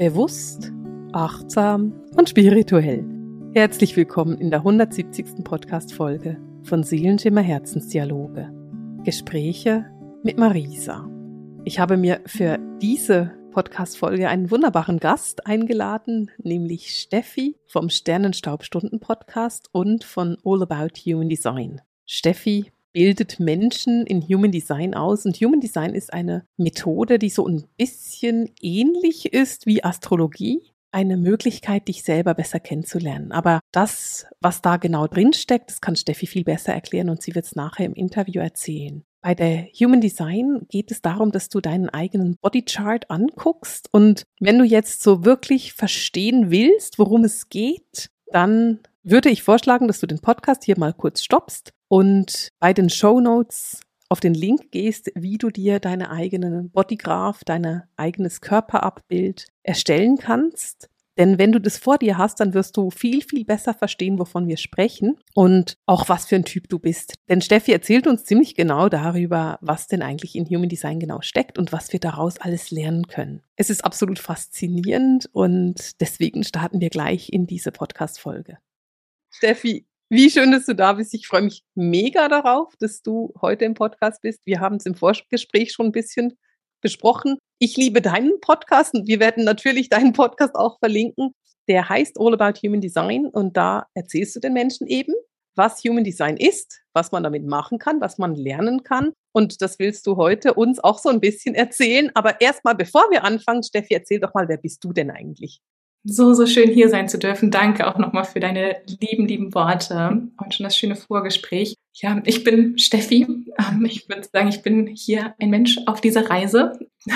Bewusst, achtsam und spirituell. Herzlich willkommen in der 170. Podcast-Folge von Seelenschimmer Herzensdialoge. Gespräche mit Marisa. Ich habe mir für diese Podcast-Folge einen wunderbaren Gast eingeladen, nämlich Steffi vom Sternenstaubstunden-Podcast und von All About Human Design. Steffi bildet Menschen in Human Design aus. Und Human Design ist eine Methode, die so ein bisschen ähnlich ist wie Astrologie. Eine Möglichkeit, dich selber besser kennenzulernen. Aber das, was da genau drin steckt, das kann Steffi viel besser erklären und sie wird es nachher im Interview erzählen. Bei der Human Design geht es darum, dass du deinen eigenen Bodychart anguckst und wenn du jetzt so wirklich verstehen willst, worum es geht, dann würde ich vorschlagen, dass du den Podcast hier mal kurz stoppst und bei den Show Notes auf den Link gehst, wie du dir deine eigenen Bodygraph, dein eigenes Körperabbild erstellen kannst. Denn wenn du das vor dir hast, dann wirst du viel, viel besser verstehen, wovon wir sprechen und auch was für ein Typ du bist. Denn Steffi erzählt uns ziemlich genau darüber, was denn eigentlich in Human Design genau steckt und was wir daraus alles lernen können. Es ist absolut faszinierend und deswegen starten wir gleich in diese Podcast-Folge. Steffi, wie schön, dass du da bist. Ich freue mich mega darauf, dass du heute im Podcast bist. Wir haben es im Vorgespräch schon ein bisschen besprochen. Ich liebe deinen Podcast und wir werden natürlich deinen Podcast auch verlinken. Der heißt All About Human Design und da erzählst du den Menschen eben, was Human Design ist, was man damit machen kann, was man lernen kann. Und das willst du heute uns auch so ein bisschen erzählen. Aber erstmal, bevor wir anfangen, Steffi, erzähl doch mal, wer bist du denn eigentlich? So, so schön hier sein zu dürfen. Danke auch nochmal für deine lieben, lieben Worte und schon das schöne Vorgespräch. Ja, ich bin Steffi. Ähm, ich würde sagen, ich bin hier ein Mensch auf dieser Reise,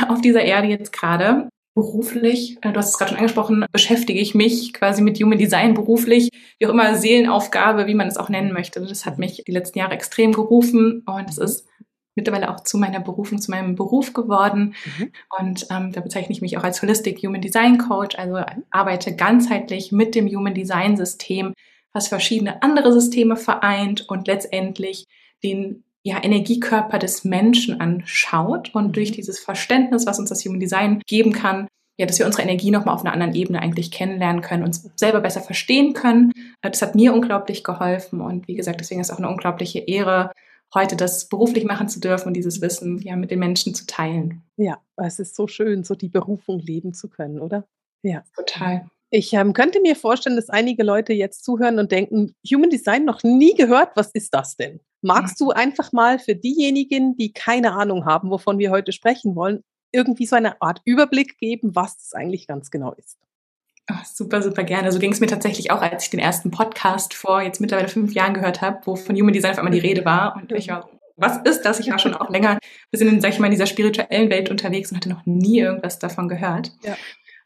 auf dieser Erde jetzt gerade. Beruflich, äh, du hast es gerade schon angesprochen, beschäftige ich mich quasi mit Human Design beruflich, wie auch immer Seelenaufgabe, wie man es auch nennen möchte. Das hat mich die letzten Jahre extrem gerufen und es ist mittlerweile auch zu meiner Berufung, zu meinem Beruf geworden. Mhm. Und ähm, da bezeichne ich mich auch als Holistic Human Design Coach, also arbeite ganzheitlich mit dem Human Design System, was verschiedene andere Systeme vereint und letztendlich den ja, Energiekörper des Menschen anschaut und durch mhm. dieses Verständnis, was uns das Human Design geben kann, ja, dass wir unsere Energie nochmal auf einer anderen Ebene eigentlich kennenlernen können, uns selber besser verstehen können. Das hat mir unglaublich geholfen und wie gesagt, deswegen ist es auch eine unglaubliche Ehre, heute das beruflich machen zu dürfen und dieses Wissen ja mit den Menschen zu teilen. Ja, es ist so schön, so die Berufung leben zu können, oder? Ja. Total. Ich ähm, könnte mir vorstellen, dass einige Leute jetzt zuhören und denken, Human Design noch nie gehört, was ist das denn? Magst du einfach mal für diejenigen, die keine Ahnung haben, wovon wir heute sprechen wollen, irgendwie so eine Art Überblick geben, was das eigentlich ganz genau ist? Oh, super, super gerne. So ging es mir tatsächlich auch, als ich den ersten Podcast vor jetzt mittlerweile fünf Jahren gehört habe, wo von Human Design auf einmal die Rede war. Und ich war, was ist das? Ich war schon auch länger wir sind, sag ich mal, in dieser spirituellen Welt unterwegs und hatte noch nie irgendwas davon gehört. Ja.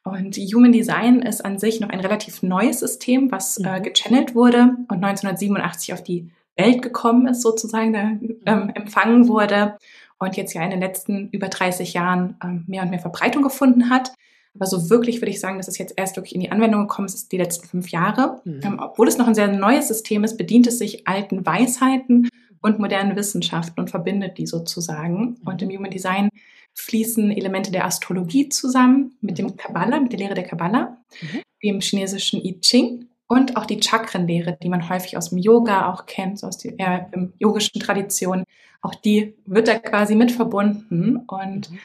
Und Human Design ist an sich noch ein relativ neues System, was äh, mhm. gechannelt wurde und 1987 auf die Welt gekommen ist, sozusagen, da, ähm, empfangen wurde und jetzt ja in den letzten über 30 Jahren ähm, mehr und mehr Verbreitung gefunden hat. Aber so wirklich würde ich sagen, dass es jetzt erst wirklich in die Anwendung gekommen ist, die letzten fünf Jahre. Mhm. Ähm, obwohl es noch ein sehr neues System ist, bedient es sich alten Weisheiten und modernen Wissenschaften und verbindet die sozusagen. Mhm. Und im Human Design fließen Elemente der Astrologie zusammen mit dem mhm. Kabbalah, mit der Lehre der Kabbalah, mhm. dem chinesischen I Ching und auch die Chakrenlehre, die man häufig aus dem Yoga auch kennt, so aus der äh, yogischen Tradition. Auch die wird da quasi mit verbunden und mhm.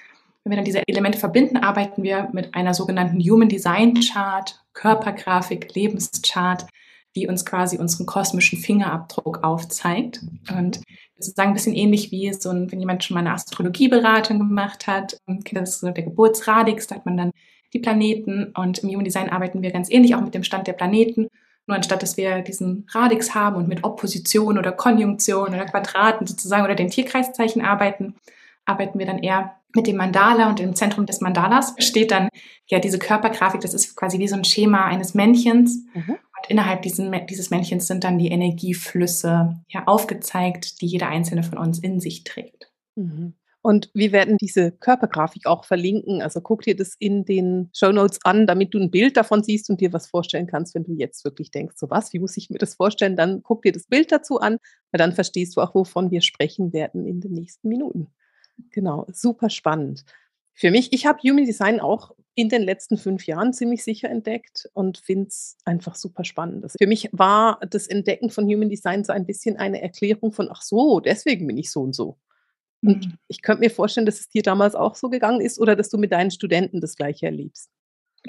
Wenn wir dann diese Elemente verbinden, arbeiten wir mit einer sogenannten Human Design Chart, Körpergrafik, Lebenschart, die uns quasi unseren kosmischen Fingerabdruck aufzeigt. Und sozusagen ein bisschen ähnlich wie so ein, wenn jemand schon mal eine Astrologieberatung gemacht hat, kennt das so der Geburtsradix, da hat man dann die Planeten und im Human Design arbeiten wir ganz ähnlich auch mit dem Stand der Planeten. Nur anstatt dass wir diesen Radix haben und mit Opposition oder Konjunktion oder Quadraten sozusagen oder den Tierkreiszeichen arbeiten, arbeiten wir dann eher mit dem Mandala und im Zentrum des Mandalas steht dann ja diese Körpergrafik, das ist quasi wie so ein Schema eines Männchens. Mhm. Und innerhalb diesen, dieses Männchens sind dann die Energieflüsse ja aufgezeigt, die jeder einzelne von uns in sich trägt. Mhm. Und wir werden diese Körpergrafik auch verlinken. Also guck dir das in den Show Notes an, damit du ein Bild davon siehst und dir was vorstellen kannst, wenn du jetzt wirklich denkst, so was, wie muss ich mir das vorstellen? Dann guck dir das Bild dazu an, weil dann verstehst du auch, wovon wir sprechen werden in den nächsten Minuten. Genau, super spannend. Für mich, ich habe Human Design auch in den letzten fünf Jahren ziemlich sicher entdeckt und finde es einfach super spannend. Also für mich war das Entdecken von Human Design so ein bisschen eine Erklärung von, ach so, deswegen bin ich so und so. Und mhm. ich könnte mir vorstellen, dass es dir damals auch so gegangen ist oder dass du mit deinen Studenten das gleiche erlebst.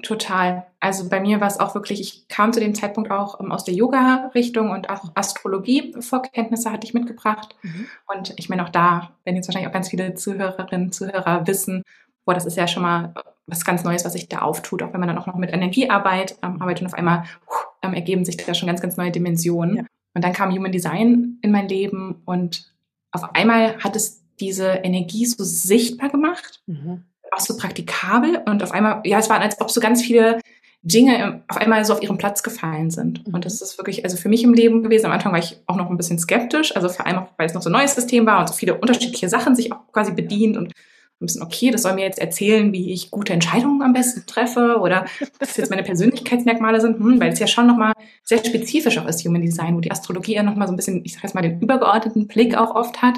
Total. Also bei mir war es auch wirklich, ich kam zu dem Zeitpunkt auch ähm, aus der Yoga-Richtung und auch Astrologie Vorkenntnisse hatte ich mitgebracht. Mhm. Und ich meine, auch da werden jetzt wahrscheinlich auch ganz viele Zuhörerinnen, Zuhörer wissen, boah, das ist ja schon mal was ganz Neues, was sich da auftut, auch wenn man dann auch noch mit Energiearbeit ähm, arbeitet und auf einmal uh, ergeben sich da schon ganz, ganz neue Dimensionen. Ja. Und dann kam Human Design in mein Leben und auf einmal hat es diese Energie so sichtbar gemacht. Mhm auch so praktikabel und auf einmal, ja, es war, als ob so ganz viele Dinge auf einmal so auf ihren Platz gefallen sind. Und das ist wirklich, also für mich im Leben gewesen. Am Anfang war ich auch noch ein bisschen skeptisch, also vor allem auch, weil es noch so ein neues System war und so viele unterschiedliche Sachen sich auch quasi bedient und ein bisschen, okay, das soll mir jetzt erzählen, wie ich gute Entscheidungen am besten treffe oder was jetzt meine Persönlichkeitsmerkmale sind, hm, weil es ja schon nochmal sehr spezifisch auch ist, Human Design, wo die Astrologie ja nochmal so ein bisschen, ich sag jetzt mal, den übergeordneten Blick auch oft hat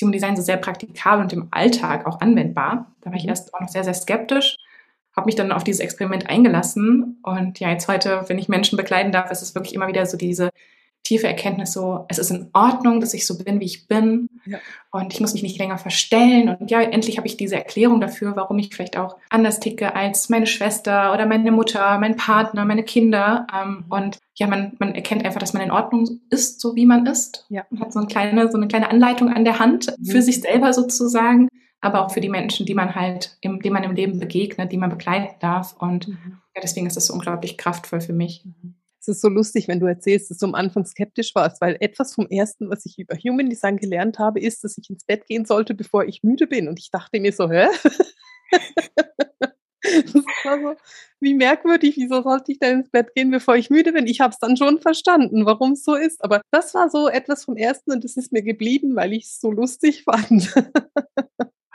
Human Design so sehr praktikabel und im Alltag auch anwendbar. Da war ich mhm. erst auch noch sehr, sehr skeptisch, habe mich dann auf dieses Experiment eingelassen und ja, jetzt heute, wenn ich Menschen begleiten darf, ist es wirklich immer wieder so diese tiefe Erkenntnis so, es ist in Ordnung, dass ich so bin, wie ich bin. Ja. Und ich muss mich nicht länger verstellen. Und ja, endlich habe ich diese Erklärung dafür, warum ich vielleicht auch anders ticke als meine Schwester oder meine Mutter, mein Partner, meine Kinder. Ähm, und ja, man, man erkennt einfach, dass man in Ordnung ist, so wie man ist. Ja. Man hat so eine kleine, so eine kleine Anleitung an der Hand mhm. für sich selber sozusagen, aber auch für die Menschen, die man halt, im, die man im Leben begegnet, die man begleiten darf. Und mhm. ja, deswegen ist das so unglaublich kraftvoll für mich. Mhm es ist so lustig, wenn du erzählst, dass du am Anfang skeptisch warst, weil etwas vom Ersten, was ich über Human Design gelernt habe, ist, dass ich ins Bett gehen sollte, bevor ich müde bin. Und ich dachte mir so, hä? das war so, wie merkwürdig, wieso sollte ich denn ins Bett gehen, bevor ich müde bin? Ich habe es dann schon verstanden, warum es so ist. Aber das war so etwas vom Ersten und das ist mir geblieben, weil ich es so lustig fand.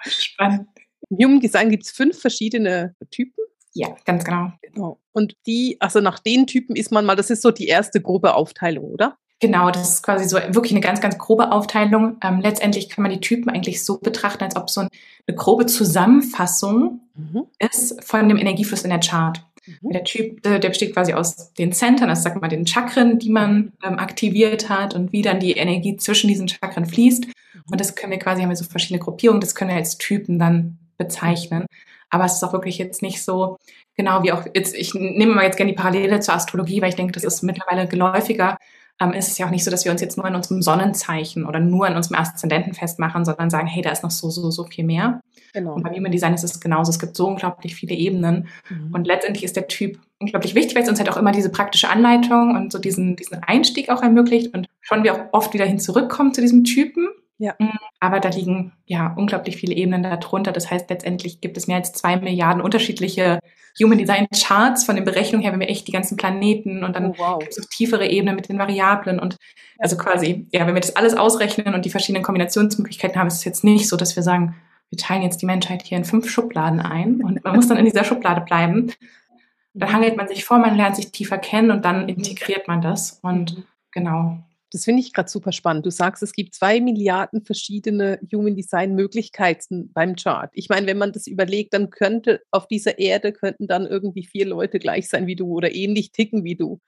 Spannend. Im Human Design gibt es fünf verschiedene Typen. Ja, ganz genau. Genau. Und die, also nach den Typen ist man mal, das ist so die erste grobe Aufteilung, oder? Genau, das ist quasi so wirklich eine ganz, ganz grobe Aufteilung. Ähm, letztendlich kann man die Typen eigentlich so betrachten, als ob so eine grobe Zusammenfassung mhm. ist von dem Energiefluss in der Chart. Mhm. Der Typ, der, der, besteht quasi aus den Centern, also sag mal den Chakren, die man ähm, aktiviert hat und wie dann die Energie zwischen diesen Chakren fließt. Mhm. Und das können wir quasi, haben wir so verschiedene Gruppierungen, das können wir als Typen dann bezeichnen. Aber es ist auch wirklich jetzt nicht so, genau wie auch jetzt, ich nehme mal jetzt gerne die Parallele zur Astrologie, weil ich denke, das ist mittlerweile geläufiger. Ähm, ist es ja auch nicht so, dass wir uns jetzt nur in unserem Sonnenzeichen oder nur in unserem Aszendenten festmachen, sondern sagen, hey, da ist noch so, so, so viel mehr. Genau. Und beim Human Design ist es genauso. Es gibt so unglaublich viele Ebenen. Mhm. Und letztendlich ist der Typ unglaublich wichtig, weil es uns halt auch immer diese praktische Anleitung und so diesen, diesen Einstieg auch ermöglicht und schon wir auch oft wieder hin zurückkommen zu diesem Typen. Ja. Aber da liegen ja unglaublich viele Ebenen darunter. Das heißt, letztendlich gibt es mehr als zwei Milliarden unterschiedliche Human Design Charts von den Berechnungen her, wenn wir echt die ganzen Planeten und dann oh, wow. gibt es noch tiefere Ebenen mit den Variablen und also quasi, ja, wenn wir das alles ausrechnen und die verschiedenen Kombinationsmöglichkeiten haben, ist es jetzt nicht so, dass wir sagen, wir teilen jetzt die Menschheit hier in fünf Schubladen ein und man muss dann in dieser Schublade bleiben. Dann hangelt man sich vor, man lernt sich tiefer kennen und dann integriert man das und mhm. genau. Das finde ich gerade super spannend. Du sagst, es gibt zwei Milliarden verschiedene Human Design Möglichkeiten beim Chart. Ich meine, wenn man das überlegt, dann könnte auf dieser Erde könnten dann irgendwie vier Leute gleich sein wie du oder ähnlich ticken wie du.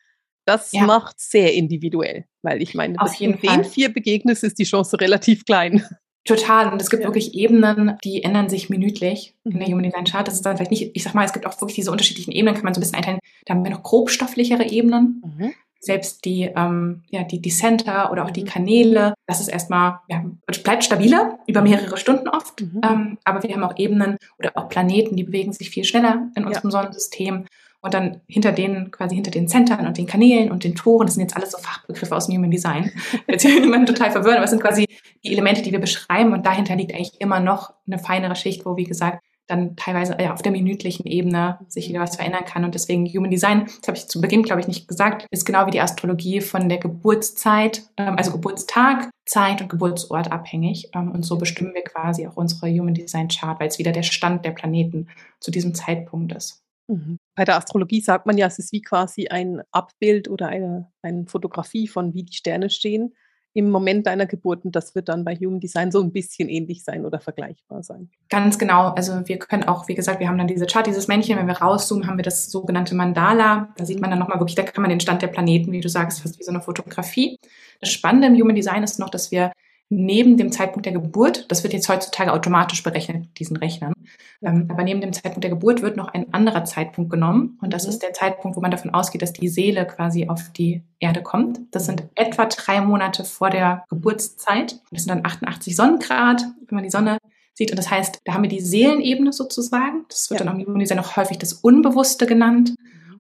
Das ja. macht sehr individuell, weil ich meine, auf jeden du den vier begegnest, ist die Chance relativ klein. Total. Und es gibt ja. wirklich Ebenen, die ändern sich minütlich in der mhm. Human Design Chart. Das ist dann vielleicht nicht, ich sag mal, es gibt auch wirklich diese unterschiedlichen Ebenen, kann man so ein bisschen einteilen. Da haben wir noch grobstofflichere Ebenen. Mhm selbst die, ähm, ja, die, die Center oder auch die Kanäle, das ist erstmal, ja, bleibt stabiler über mehrere Stunden oft. Mhm. Ähm, aber wir haben auch Ebenen oder auch Planeten, die bewegen sich viel schneller in unserem ja. Sonnensystem. Und dann hinter denen, quasi hinter den Centern und den Kanälen und den Toren, das sind jetzt alles so Fachbegriffe aus Human Design. Jetzt will jemand total verwirren, aber es sind quasi die Elemente, die wir beschreiben und dahinter liegt eigentlich immer noch eine feinere Schicht, wo, wie gesagt, dann teilweise ja, auf der minütlichen Ebene sich wieder was verändern kann. Und deswegen Human Design, das habe ich zu Beginn, glaube ich, nicht gesagt, ist genau wie die Astrologie von der Geburtszeit, ähm, also Geburtstag, Zeit und Geburtsort abhängig. Ähm, und so bestimmen wir quasi auch unsere Human Design Chart, weil es wieder der Stand der Planeten zu diesem Zeitpunkt ist. Mhm. Bei der Astrologie sagt man ja, es ist wie quasi ein Abbild oder eine, eine Fotografie von wie die Sterne stehen. Im Moment deiner Geburt und das wird dann bei Human Design so ein bisschen ähnlich sein oder vergleichbar sein. Ganz genau. Also wir können auch, wie gesagt, wir haben dann diese Chart, dieses Männchen, wenn wir rauszoomen, haben wir das sogenannte Mandala. Da sieht man dann nochmal wirklich, da kann man den Stand der Planeten, wie du sagst, fast wie so eine Fotografie. Das Spannende im Human Design ist noch, dass wir neben dem Zeitpunkt der Geburt, das wird jetzt heutzutage automatisch berechnet, diesen Rechnern, ähm, aber neben dem Zeitpunkt der Geburt wird noch ein anderer Zeitpunkt genommen und das mhm. ist der Zeitpunkt, wo man davon ausgeht, dass die Seele quasi auf die Erde kommt. Das sind etwa drei Monate vor der Geburtszeit. Das sind dann 88 Sonnengrad, wenn man die Sonne sieht. Und das heißt, da haben wir die Seelenebene sozusagen. Das wird ja. dann auch im noch häufig das Unbewusste genannt.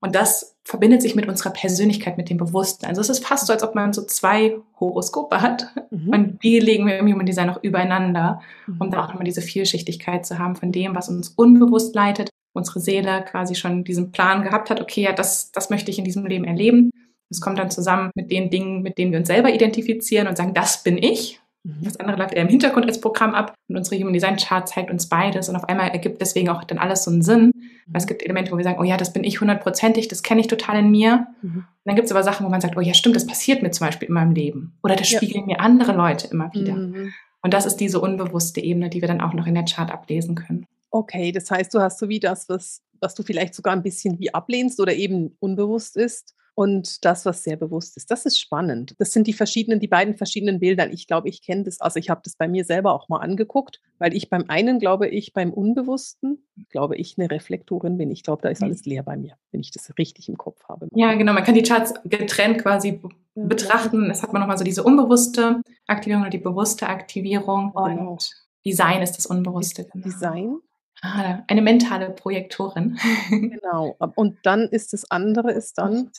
Und das verbindet sich mit unserer Persönlichkeit, mit dem Bewussten. Also es ist fast so, als ob man so zwei Horoskope hat. Mhm. Und die legen wir im Human Design noch übereinander, um mhm. da auch nochmal diese Vielschichtigkeit zu haben von dem, was uns unbewusst leitet, unsere Seele quasi schon diesen Plan gehabt hat, okay, ja, das, das möchte ich in diesem Leben erleben. Das kommt dann zusammen mit den Dingen, mit denen wir uns selber identifizieren und sagen, das bin ich. Mhm. Das andere läuft eher im Hintergrund als Programm ab und unsere Human Design Chart zeigt uns beides und auf einmal ergibt deswegen auch dann alles so einen Sinn. Weil es gibt Elemente, wo wir sagen, oh ja, das bin ich hundertprozentig, das kenne ich total in mir. Mhm. Und dann gibt es aber Sachen, wo man sagt, oh ja, stimmt, das passiert mir zum Beispiel in meinem Leben. Oder das ja. spiegeln mir andere Leute immer wieder. Mhm. Und das ist diese unbewusste Ebene, die wir dann auch noch in der Chart ablesen können. Okay, das heißt, du hast so wie das, was, was du vielleicht sogar ein bisschen wie ablehnst oder eben unbewusst ist und das, was sehr bewusst ist. Das ist spannend. Das sind die verschiedenen, die beiden verschiedenen Bilder. Ich glaube, ich kenne das, also ich habe das bei mir selber auch mal angeguckt, weil ich beim einen glaube ich, beim Unbewussten, glaube ich, eine Reflektorin bin. Ich glaube, da ist mhm. alles leer bei mir, wenn ich das richtig im Kopf habe. Ja, genau. Man kann die Charts getrennt quasi betrachten. Es hat man nochmal so diese unbewusste Aktivierung oder die bewusste Aktivierung. Genau. Und Design ist das Unbewusste. Genau. Design Ah, eine mentale Projektorin. Genau. Und dann ist das andere ist dann.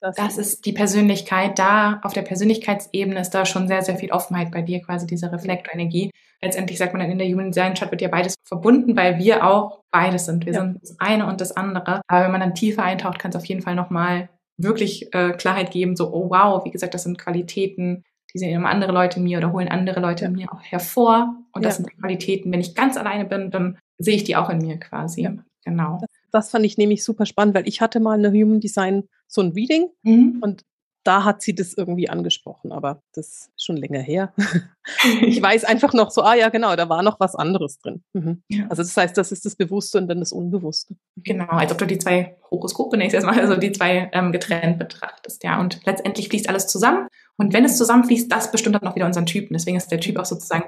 Das, das ist die Persönlichkeit. Da auf der Persönlichkeitsebene ist da schon sehr, sehr viel Offenheit bei dir, quasi diese Reflektorenergie. Letztendlich sagt man dann in der Human Design Chart wird ja beides verbunden, weil wir auch beides sind. Wir ja. sind das eine und das andere. Aber wenn man dann tiefer eintaucht, kann es auf jeden Fall nochmal wirklich äh, Klarheit geben, so, oh wow, wie gesagt, das sind Qualitäten, die sehen immer andere Leute mir oder holen andere Leute ja. mir auch hervor. Und das ja. sind Qualitäten. Wenn ich ganz alleine bin, dann sehe ich die auch in mir quasi. Ja. Genau. Das, das, fand ich nämlich super spannend, weil ich hatte mal eine Human Design so ein Reading mhm. und da hat sie das irgendwie angesprochen, aber das ist schon länger her. ich weiß einfach noch so, ah ja, genau, da war noch was anderes drin. Mhm. Ja. Also das heißt, das ist das Bewusste und dann das Unbewusste. Genau, als ob du die zwei Horoskope nächstes Mal, also die zwei ähm, getrennt betrachtest, ja. Und letztendlich fließt alles zusammen. Und wenn es zusammenfließt, das bestimmt dann auch wieder unseren Typen. Deswegen ist der Typ auch sozusagen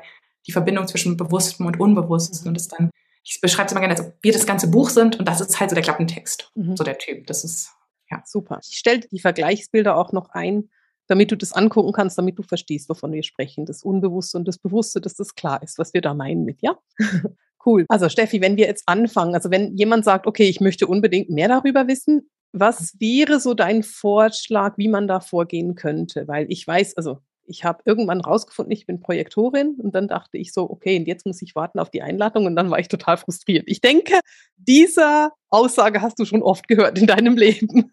die Verbindung zwischen Bewusstem und Unbewusstem und ist dann ich beschreibe es immer gerne, als ob wir das ganze Buch sind und das ist halt so der Klappentext, mhm. so der Typ. Das ist, ja. Super. Ich stelle die Vergleichsbilder auch noch ein, damit du das angucken kannst, damit du verstehst, wovon wir sprechen. Das Unbewusste und das Bewusste, dass das klar ist, was wir da meinen mit, ja? cool. Also Steffi, wenn wir jetzt anfangen, also wenn jemand sagt, okay, ich möchte unbedingt mehr darüber wissen, was wäre so dein Vorschlag, wie man da vorgehen könnte? Weil ich weiß, also ich habe irgendwann rausgefunden, ich bin Projektorin und dann dachte ich so, okay, und jetzt muss ich warten auf die Einladung und dann war ich total frustriert. Ich denke, diese Aussage hast du schon oft gehört in deinem Leben.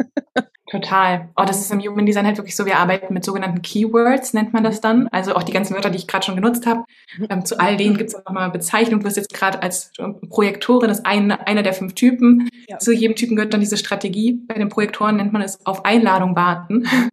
Total. Oh, das ist im Human Design halt wirklich so, wir arbeiten mit sogenannten Keywords, nennt man das dann. Also auch die ganzen Wörter, die ich gerade schon genutzt habe. Mhm. Ähm, zu all denen gibt es nochmal Bezeichnung. Du bist jetzt gerade als Projektorin, das ist ein, einer der fünf Typen. Ja. Zu jedem Typen gehört dann diese Strategie. Bei den Projektoren nennt man es auf Einladung warten. Mhm.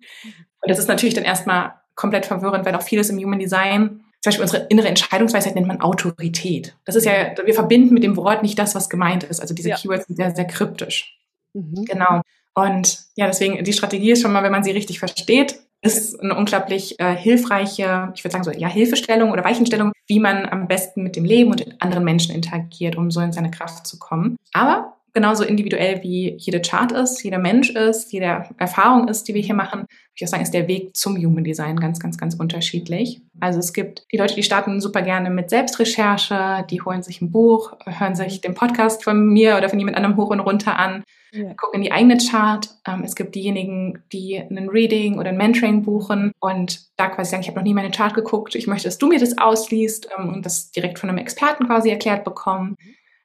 Und das ist natürlich dann erstmal komplett verwirrend, weil auch vieles im Human Design, zum Beispiel unsere innere Entscheidungsweisheit nennt man Autorität. Das ist ja, wir verbinden mit dem Wort nicht das, was gemeint ist. Also diese ja. Keywords sind sehr, sehr kryptisch. Mhm. Genau. Und ja, deswegen, die Strategie ist schon mal, wenn man sie richtig versteht, ist eine unglaublich äh, hilfreiche, ich würde sagen so, ja, Hilfestellung oder Weichenstellung, wie man am besten mit dem Leben und anderen Menschen interagiert, um so in seine Kraft zu kommen. Aber genauso individuell wie jede Chart ist, jeder Mensch ist, jede Erfahrung ist, die wir hier machen, würde ich auch sagen, ist der Weg zum Human Design ganz, ganz, ganz unterschiedlich. Also es gibt die Leute, die starten super gerne mit Selbstrecherche, die holen sich ein Buch, hören sich den Podcast von mir oder von jemand anderem hoch und runter an, ja. gucken in die eigene Chart. Ähm, es gibt diejenigen, die einen Reading oder ein Mentoring buchen und da quasi sagen, ich habe noch nie meine Chart geguckt, ich möchte, dass du mir das ausliest ähm, und das direkt von einem Experten quasi erklärt bekommen.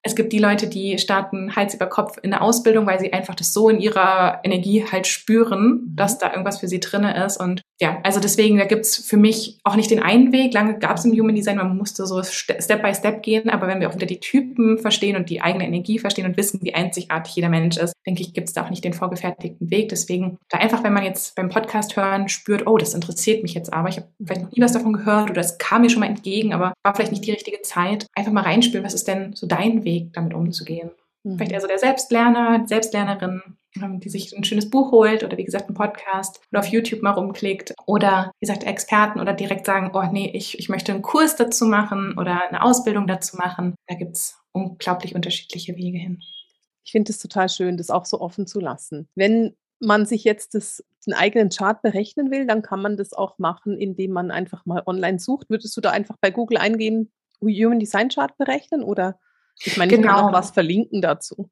Es gibt die Leute, die starten Hals über Kopf in eine Ausbildung, weil sie einfach das so in ihrer Energie halt spüren, mhm. dass da irgendwas für sie drinne ist. Und ja, also deswegen, da gibt's für mich auch nicht den einen Weg. Lange gab es im Human Design, man musste so Step by Step gehen. Aber wenn wir auch wieder die Typen verstehen und die eigene Energie verstehen und wissen, wie einzigartig jeder Mensch ist, denke ich, gibt's da auch nicht den vorgefertigten Weg. Deswegen da einfach, wenn man jetzt beim Podcast hören spürt, oh, das interessiert mich jetzt aber, ich habe vielleicht noch nie was davon gehört oder es kam mir schon mal entgegen, aber war vielleicht nicht die richtige Zeit, einfach mal reinspüren, was ist denn so dein Weg, damit umzugehen. Mhm. Vielleicht eher so der Selbstlerner, Selbstlernerin, ähm, die sich ein schönes Buch holt oder wie gesagt einen Podcast oder auf YouTube mal rumklickt oder wie gesagt Experten oder direkt sagen, oh nee, ich, ich möchte einen Kurs dazu machen oder eine Ausbildung dazu machen. Da gibt's unglaublich unterschiedliche Wege hin. Ich finde es total schön, das auch so offen zu lassen. Wenn man sich jetzt das, den eigenen Chart berechnen will, dann kann man das auch machen, indem man einfach mal online sucht. Würdest du da einfach bei Google eingehen, Human Design Chart berechnen oder ich meine, genau. ich kann auch genau. was verlinken dazu.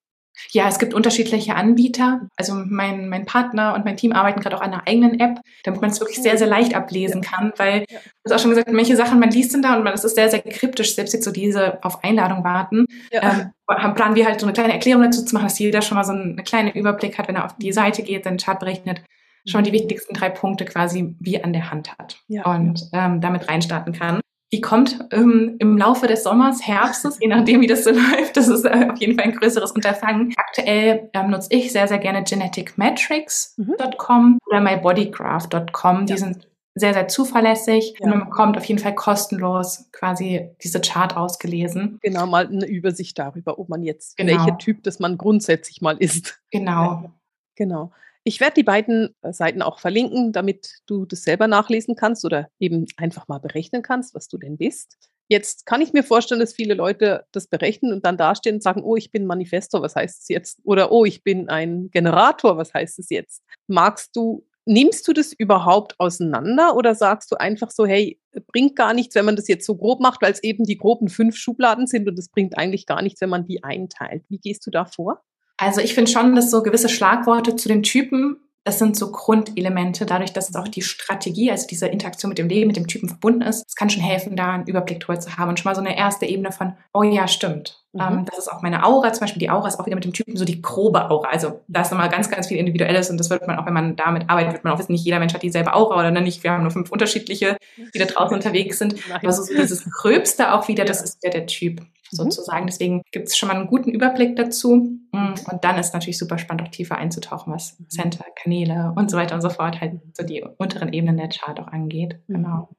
Ja, es gibt unterschiedliche Anbieter. Also mein, mein Partner und mein Team arbeiten gerade auch an einer eigenen App, damit man es wirklich sehr, sehr leicht ablesen kann, weil du hast auch schon gesagt, welche Sachen man liest denn da und man, das ist sehr, sehr kryptisch, selbst jetzt so diese auf Einladung warten. Ja. Ähm, planen wir halt so eine kleine Erklärung dazu zu machen, dass jeder schon mal so einen, einen kleinen Überblick hat, wenn er auf die Seite geht, seinen Chart berechnet, schon die wichtigsten drei Punkte quasi wie an der Hand hat ja. und ähm, damit reinstarten kann. Die kommt ähm, im Laufe des Sommers, Herbstes, je nachdem, wie das so läuft. Das ist äh, auf jeden Fall ein größeres Unterfangen. Aktuell ähm, nutze ich sehr, sehr gerne geneticmetrics.com mhm. oder mybodygraph.com. Die ja. sind sehr, sehr zuverlässig ja. und man bekommt auf jeden Fall kostenlos quasi diese Chart ausgelesen. Genau, mal eine Übersicht darüber, ob man jetzt, genau. welcher Typ das man grundsätzlich mal ist. Genau. Genau. Ich werde die beiden äh, Seiten auch verlinken, damit du das selber nachlesen kannst oder eben einfach mal berechnen kannst, was du denn bist. Jetzt kann ich mir vorstellen, dass viele Leute das berechnen und dann dastehen und sagen, oh, ich bin Manifestor, was heißt es jetzt? Oder oh, ich bin ein Generator, was heißt es jetzt? Magst du, nimmst du das überhaupt auseinander oder sagst du einfach so, hey, bringt gar nichts, wenn man das jetzt so grob macht, weil es eben die groben fünf Schubladen sind und es bringt eigentlich gar nichts, wenn man die einteilt. Wie gehst du da vor? Also ich finde schon, dass so gewisse Schlagworte zu den Typen, das sind so Grundelemente, dadurch, dass es auch die Strategie, also diese Interaktion mit dem Leben, mit dem Typen verbunden ist. Es kann schon helfen, da einen Überblick drüber zu haben und schon mal so eine erste Ebene von, oh ja, stimmt. Mhm. Ähm, das ist auch meine Aura, zum Beispiel die Aura ist auch wieder mit dem Typen so die grobe Aura. Also da ist nochmal ganz, ganz viel Individuelles und das wird man auch, wenn man damit arbeitet, wird man auch wissen, nicht jeder Mensch hat dieselbe Aura oder nicht. Wir haben nur fünf unterschiedliche, die da draußen unterwegs sind. Aber so, so dieses Gröbste auch wieder, das ist ja der Typ. Mhm. sozusagen. Deswegen gibt es schon mal einen guten Überblick dazu. Mm, und dann ist natürlich super spannend, auch tiefer einzutauchen, was mhm. Center, Kanäle und so weiter und so fort halt so die unteren Ebenen der Chart auch angeht. Mhm. Genau.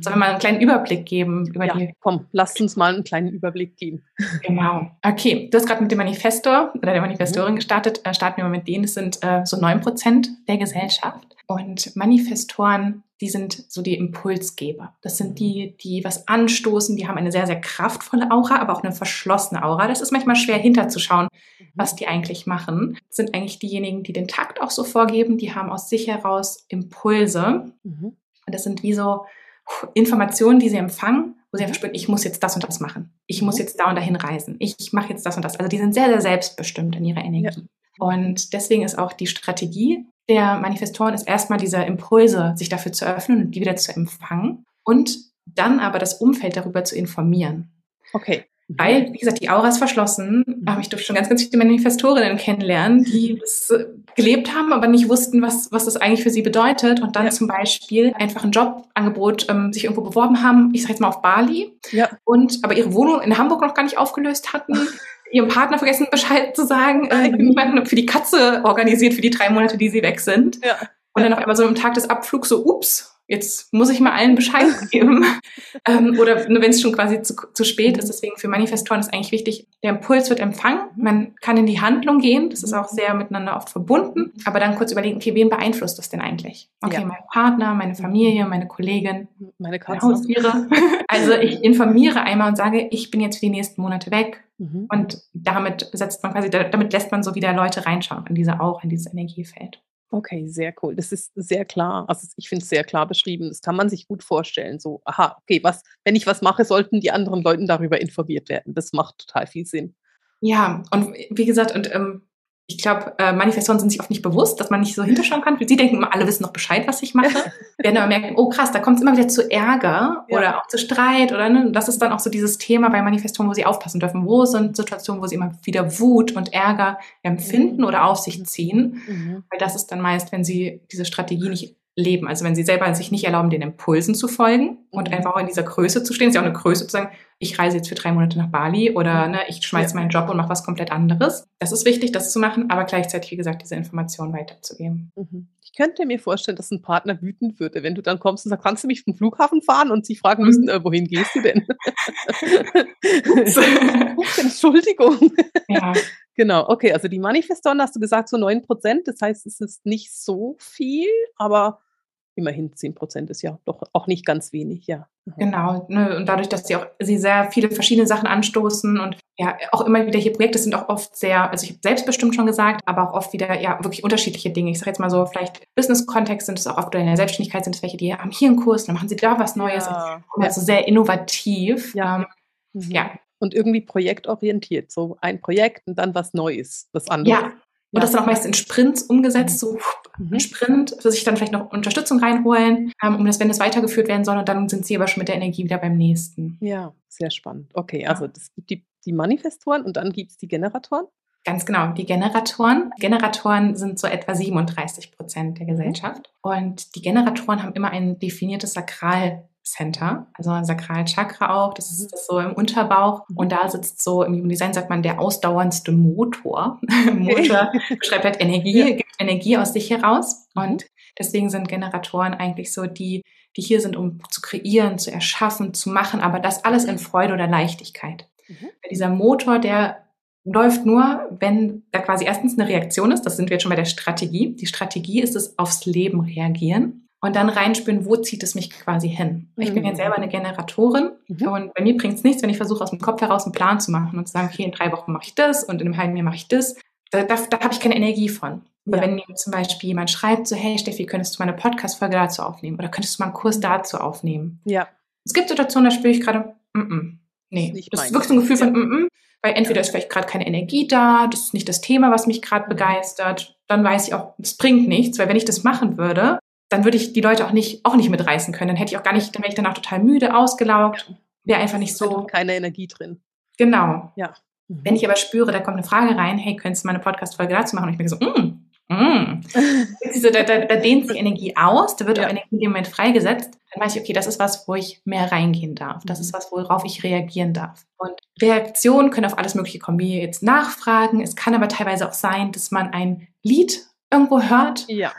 Sollen wir mal einen kleinen Überblick geben über ja, die? Komm, lasst uns mal einen kleinen Überblick geben. Genau. Okay, du hast gerade mit dem Manifestor oder der Manifestorin mhm. gestartet. Äh, starten wir mal mit denen. Das sind äh, so neun Prozent der Gesellschaft. Und Manifestoren, die sind so die Impulsgeber. Das sind die, die was anstoßen, die haben eine sehr, sehr kraftvolle Aura, aber auch eine verschlossene Aura. Das ist manchmal schwer hinterzuschauen, mhm. was die eigentlich machen. Das sind eigentlich diejenigen, die den Takt auch so vorgeben, die haben aus sich heraus Impulse. Mhm. Und das sind wie so Informationen, die sie empfangen, wo sie einfach spüren, ich muss jetzt das und das machen. Ich muss mhm. jetzt da und dahin reisen. Ich mache jetzt das und das. Also die sind sehr, sehr selbstbestimmt in ihrer Energie. Ja. Und deswegen ist auch die Strategie der Manifestoren ist erstmal diese Impulse, sich dafür zu öffnen und die wieder zu empfangen und dann aber das Umfeld darüber zu informieren. Okay. Weil, wie gesagt, die Aura ist verschlossen. Aber ich durfte schon ganz, ganz viele Manifestorinnen kennenlernen, die das äh, gelebt haben, aber nicht wussten, was, was das eigentlich für sie bedeutet. Und dann ja. zum Beispiel einfach ein Jobangebot ähm, sich irgendwo beworben haben, ich sag jetzt mal auf Bali. Ja. Und aber ihre Wohnung in Hamburg noch gar nicht aufgelöst hatten. ihrem Partner vergessen Bescheid zu sagen, äh, jemanden für die Katze organisiert für die drei Monate, die sie weg sind. Ja. Und dann auf einmal so am Tag des Abflugs so, ups, jetzt muss ich mal allen Bescheid geben. ähm, oder nur wenn es schon quasi zu, zu spät ist. Deswegen für Manifestoren ist eigentlich wichtig, der Impuls wird empfangen, man kann in die Handlung gehen, das ist auch sehr miteinander oft verbunden, aber dann kurz überlegen, okay, wen beeinflusst das denn eigentlich? Okay, ja. mein Partner, meine Familie, meine Kollegin, meine Katze. Haustiere. also ich informiere einmal und sage, ich bin jetzt für die nächsten Monate weg. Mhm. Und damit setzt man quasi, damit lässt man so wieder Leute reinschauen in diese auch, in dieses Energiefeld. Okay, sehr cool. Das ist sehr klar. Also ich finde es sehr klar beschrieben. Das kann man sich gut vorstellen. So, aha, okay, was, wenn ich was mache, sollten die anderen Leute darüber informiert werden. Das macht total viel Sinn. Ja, und wie gesagt, und ähm, ich glaube, äh, Manifestoren sind sich oft nicht bewusst, dass man nicht so hinterschauen kann. Sie denken immer, alle wissen noch Bescheid, was ich mache. Werden aber merken, oh krass, da kommt es immer wieder zu Ärger ja. oder auch zu Streit oder ne, das ist dann auch so dieses Thema bei Manifestoren, wo sie aufpassen dürfen. Wo sind Situationen, wo sie immer wieder Wut und Ärger empfinden mhm. oder auf sich ziehen? Mhm. Weil das ist dann meist, wenn sie diese Strategie nicht leben. Also wenn sie selber sich nicht erlauben, den Impulsen zu folgen und mhm. einfach auch in dieser Größe zu stehen, ist ja auch eine Größe zu sagen, ich reise jetzt für drei Monate nach Bali oder mhm. ne, ich schmeiße ja. meinen Job und mache was komplett anderes. Das ist wichtig, das zu machen, aber gleichzeitig, wie gesagt, diese Informationen weiterzugeben. Mhm. Ich könnte mir vorstellen, dass ein Partner wütend würde, wenn du dann kommst und sagst, kannst du mich vom Flughafen fahren und sie fragen müssen, mhm. äh, wohin gehst du denn? Entschuldigung. Ja. Genau, okay, also die Manifestoren hast du gesagt, so neun Prozent, das heißt, es ist nicht so viel, aber immerhin 10 Prozent ist ja doch auch nicht ganz wenig, ja. Genau, ne, und dadurch, dass sie auch sie sehr viele verschiedene Sachen anstoßen und ja auch immer wieder hier Projekte sind auch oft sehr, also ich habe selbstbestimmt schon gesagt, aber auch oft wieder ja wirklich unterschiedliche Dinge. Ich sage jetzt mal so, vielleicht Business-Kontext sind es auch oft oder in der Selbstständigkeit sind es welche, die haben hier einen Kurs, dann machen sie da was Neues, ja. also sehr innovativ. Ja. Ähm, mhm. ja. Und irgendwie projektorientiert, so ein Projekt und dann was Neues, was anderes. Ja, und das dann auch meist in Sprints umgesetzt, so mhm. ein Sprint, für sich dann vielleicht noch Unterstützung reinholen, ähm, um das, wenn das weitergeführt werden soll, und dann sind sie aber schon mit der Energie wieder beim nächsten. Ja, sehr spannend. Okay, also das gibt die, die Manifestoren und dann gibt es die Generatoren. Ganz genau, die Generatoren. Generatoren sind so etwa 37 Prozent der Gesellschaft. Und die Generatoren haben immer ein definiertes Sakral Center, also ein Sakralchakra auch. Das ist das so im Unterbauch. Mhm. Und da sitzt so im Human Design sagt man der ausdauerndste Motor. Motor beschreibt halt Energie, ja. gibt Energie aus sich heraus. Mhm. Und deswegen sind Generatoren eigentlich so die, die hier sind, um zu kreieren, zu erschaffen, zu machen, aber das alles in Freude oder Leichtigkeit. Mhm. Dieser Motor, der läuft nur, wenn da quasi erstens eine Reaktion ist. Das sind wir jetzt schon bei der Strategie. Die Strategie ist es aufs Leben reagieren und dann reinspüren, wo zieht es mich quasi hin. Ich bin jetzt mhm. selber eine Generatorin mhm. und bei mir bringt es nichts, wenn ich versuche, aus dem Kopf heraus einen Plan zu machen und zu sagen, okay, in drei Wochen mache ich das und in einem halben Jahr mache ich das. Da, da, da habe ich keine Energie von. Aber ja. wenn mir zum Beispiel jemand schreibt, so, hey Steffi, könntest du mal eine Podcast-Folge dazu aufnehmen oder könntest du mal einen Kurs dazu aufnehmen? Ja. Es gibt Situationen, da spüre ich gerade, mm -mm, nee, das ist, das ist wirklich so ein Gefühl ja. von, mm -mm, weil entweder ist vielleicht gerade keine Energie da, das ist nicht das Thema, was mich gerade begeistert, dann weiß ich auch, es bringt nichts, weil wenn ich das machen würde, dann würde ich die Leute auch nicht, auch nicht mitreißen können. Dann hätte ich auch gar nicht, dann wäre ich danach total müde, ausgelaugt, wäre einfach nicht so. Keine Energie drin. Genau. Ja. Wenn ich aber spüre, da kommt eine Frage rein, hey, könntest du mal eine Podcast-Folge dazu machen? Und ich bin so, mm, mm. so, da, da, da dehnt sich Energie aus, da wird ja. auch Energie in dem Moment freigesetzt. Dann weiß ich, okay, das ist was, wo ich mehr reingehen darf. Das ist mhm. was, worauf ich reagieren darf. Und Reaktionen können auf alles Mögliche kommen, wie jetzt Nachfragen. Es kann aber teilweise auch sein, dass man ein Lied irgendwo hört. Ja.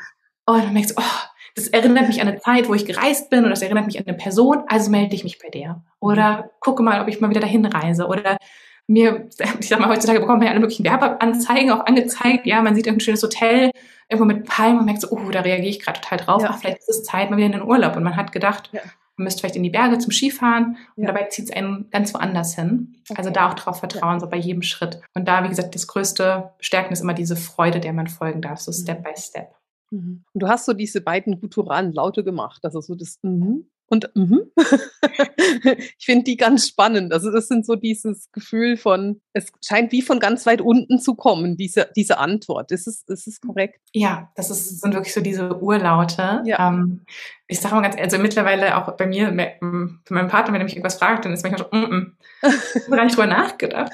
Und dann merkst du, oh, das erinnert mich an eine Zeit, wo ich gereist bin und das erinnert mich an eine Person, also melde ich mich bei der. Oder gucke mal, ob ich mal wieder dahin reise. Oder mir, ich sag mal, heutzutage bekommen wir ja alle möglichen Werbeanzeigen auch angezeigt. Ja, man sieht irgendein schönes Hotel irgendwo mit Palmen und merkt so, oh, da reagiere ich gerade total drauf. Ja. Ach, vielleicht ist es Zeit mal wieder in den Urlaub. Und man hat gedacht, ja. man müsste vielleicht in die Berge zum Skifahren und ja. dabei zieht es einen ganz woanders hin. Okay. Also da auch drauf vertrauen, so bei jedem Schritt. Und da, wie gesagt, das größte Stärken ist immer diese Freude, der man folgen darf, so mhm. Step by Step. Mhm. Und du hast so diese beiden gutturalen Laute gemacht, also so das mhm und mhm. ich finde die ganz spannend. Also das sind so dieses Gefühl von, es scheint wie von ganz weit unten zu kommen, diese, diese Antwort. Ist es, ist es korrekt? Ja, das ist, sind wirklich so diese Urlaute. Ja. Ähm, ich sage mal ganz, also mittlerweile auch bei mir, für meinen Partner, wenn er mich irgendwas fragt, dann ist manchmal so, mm, mm. gar nicht drüber nachgedacht.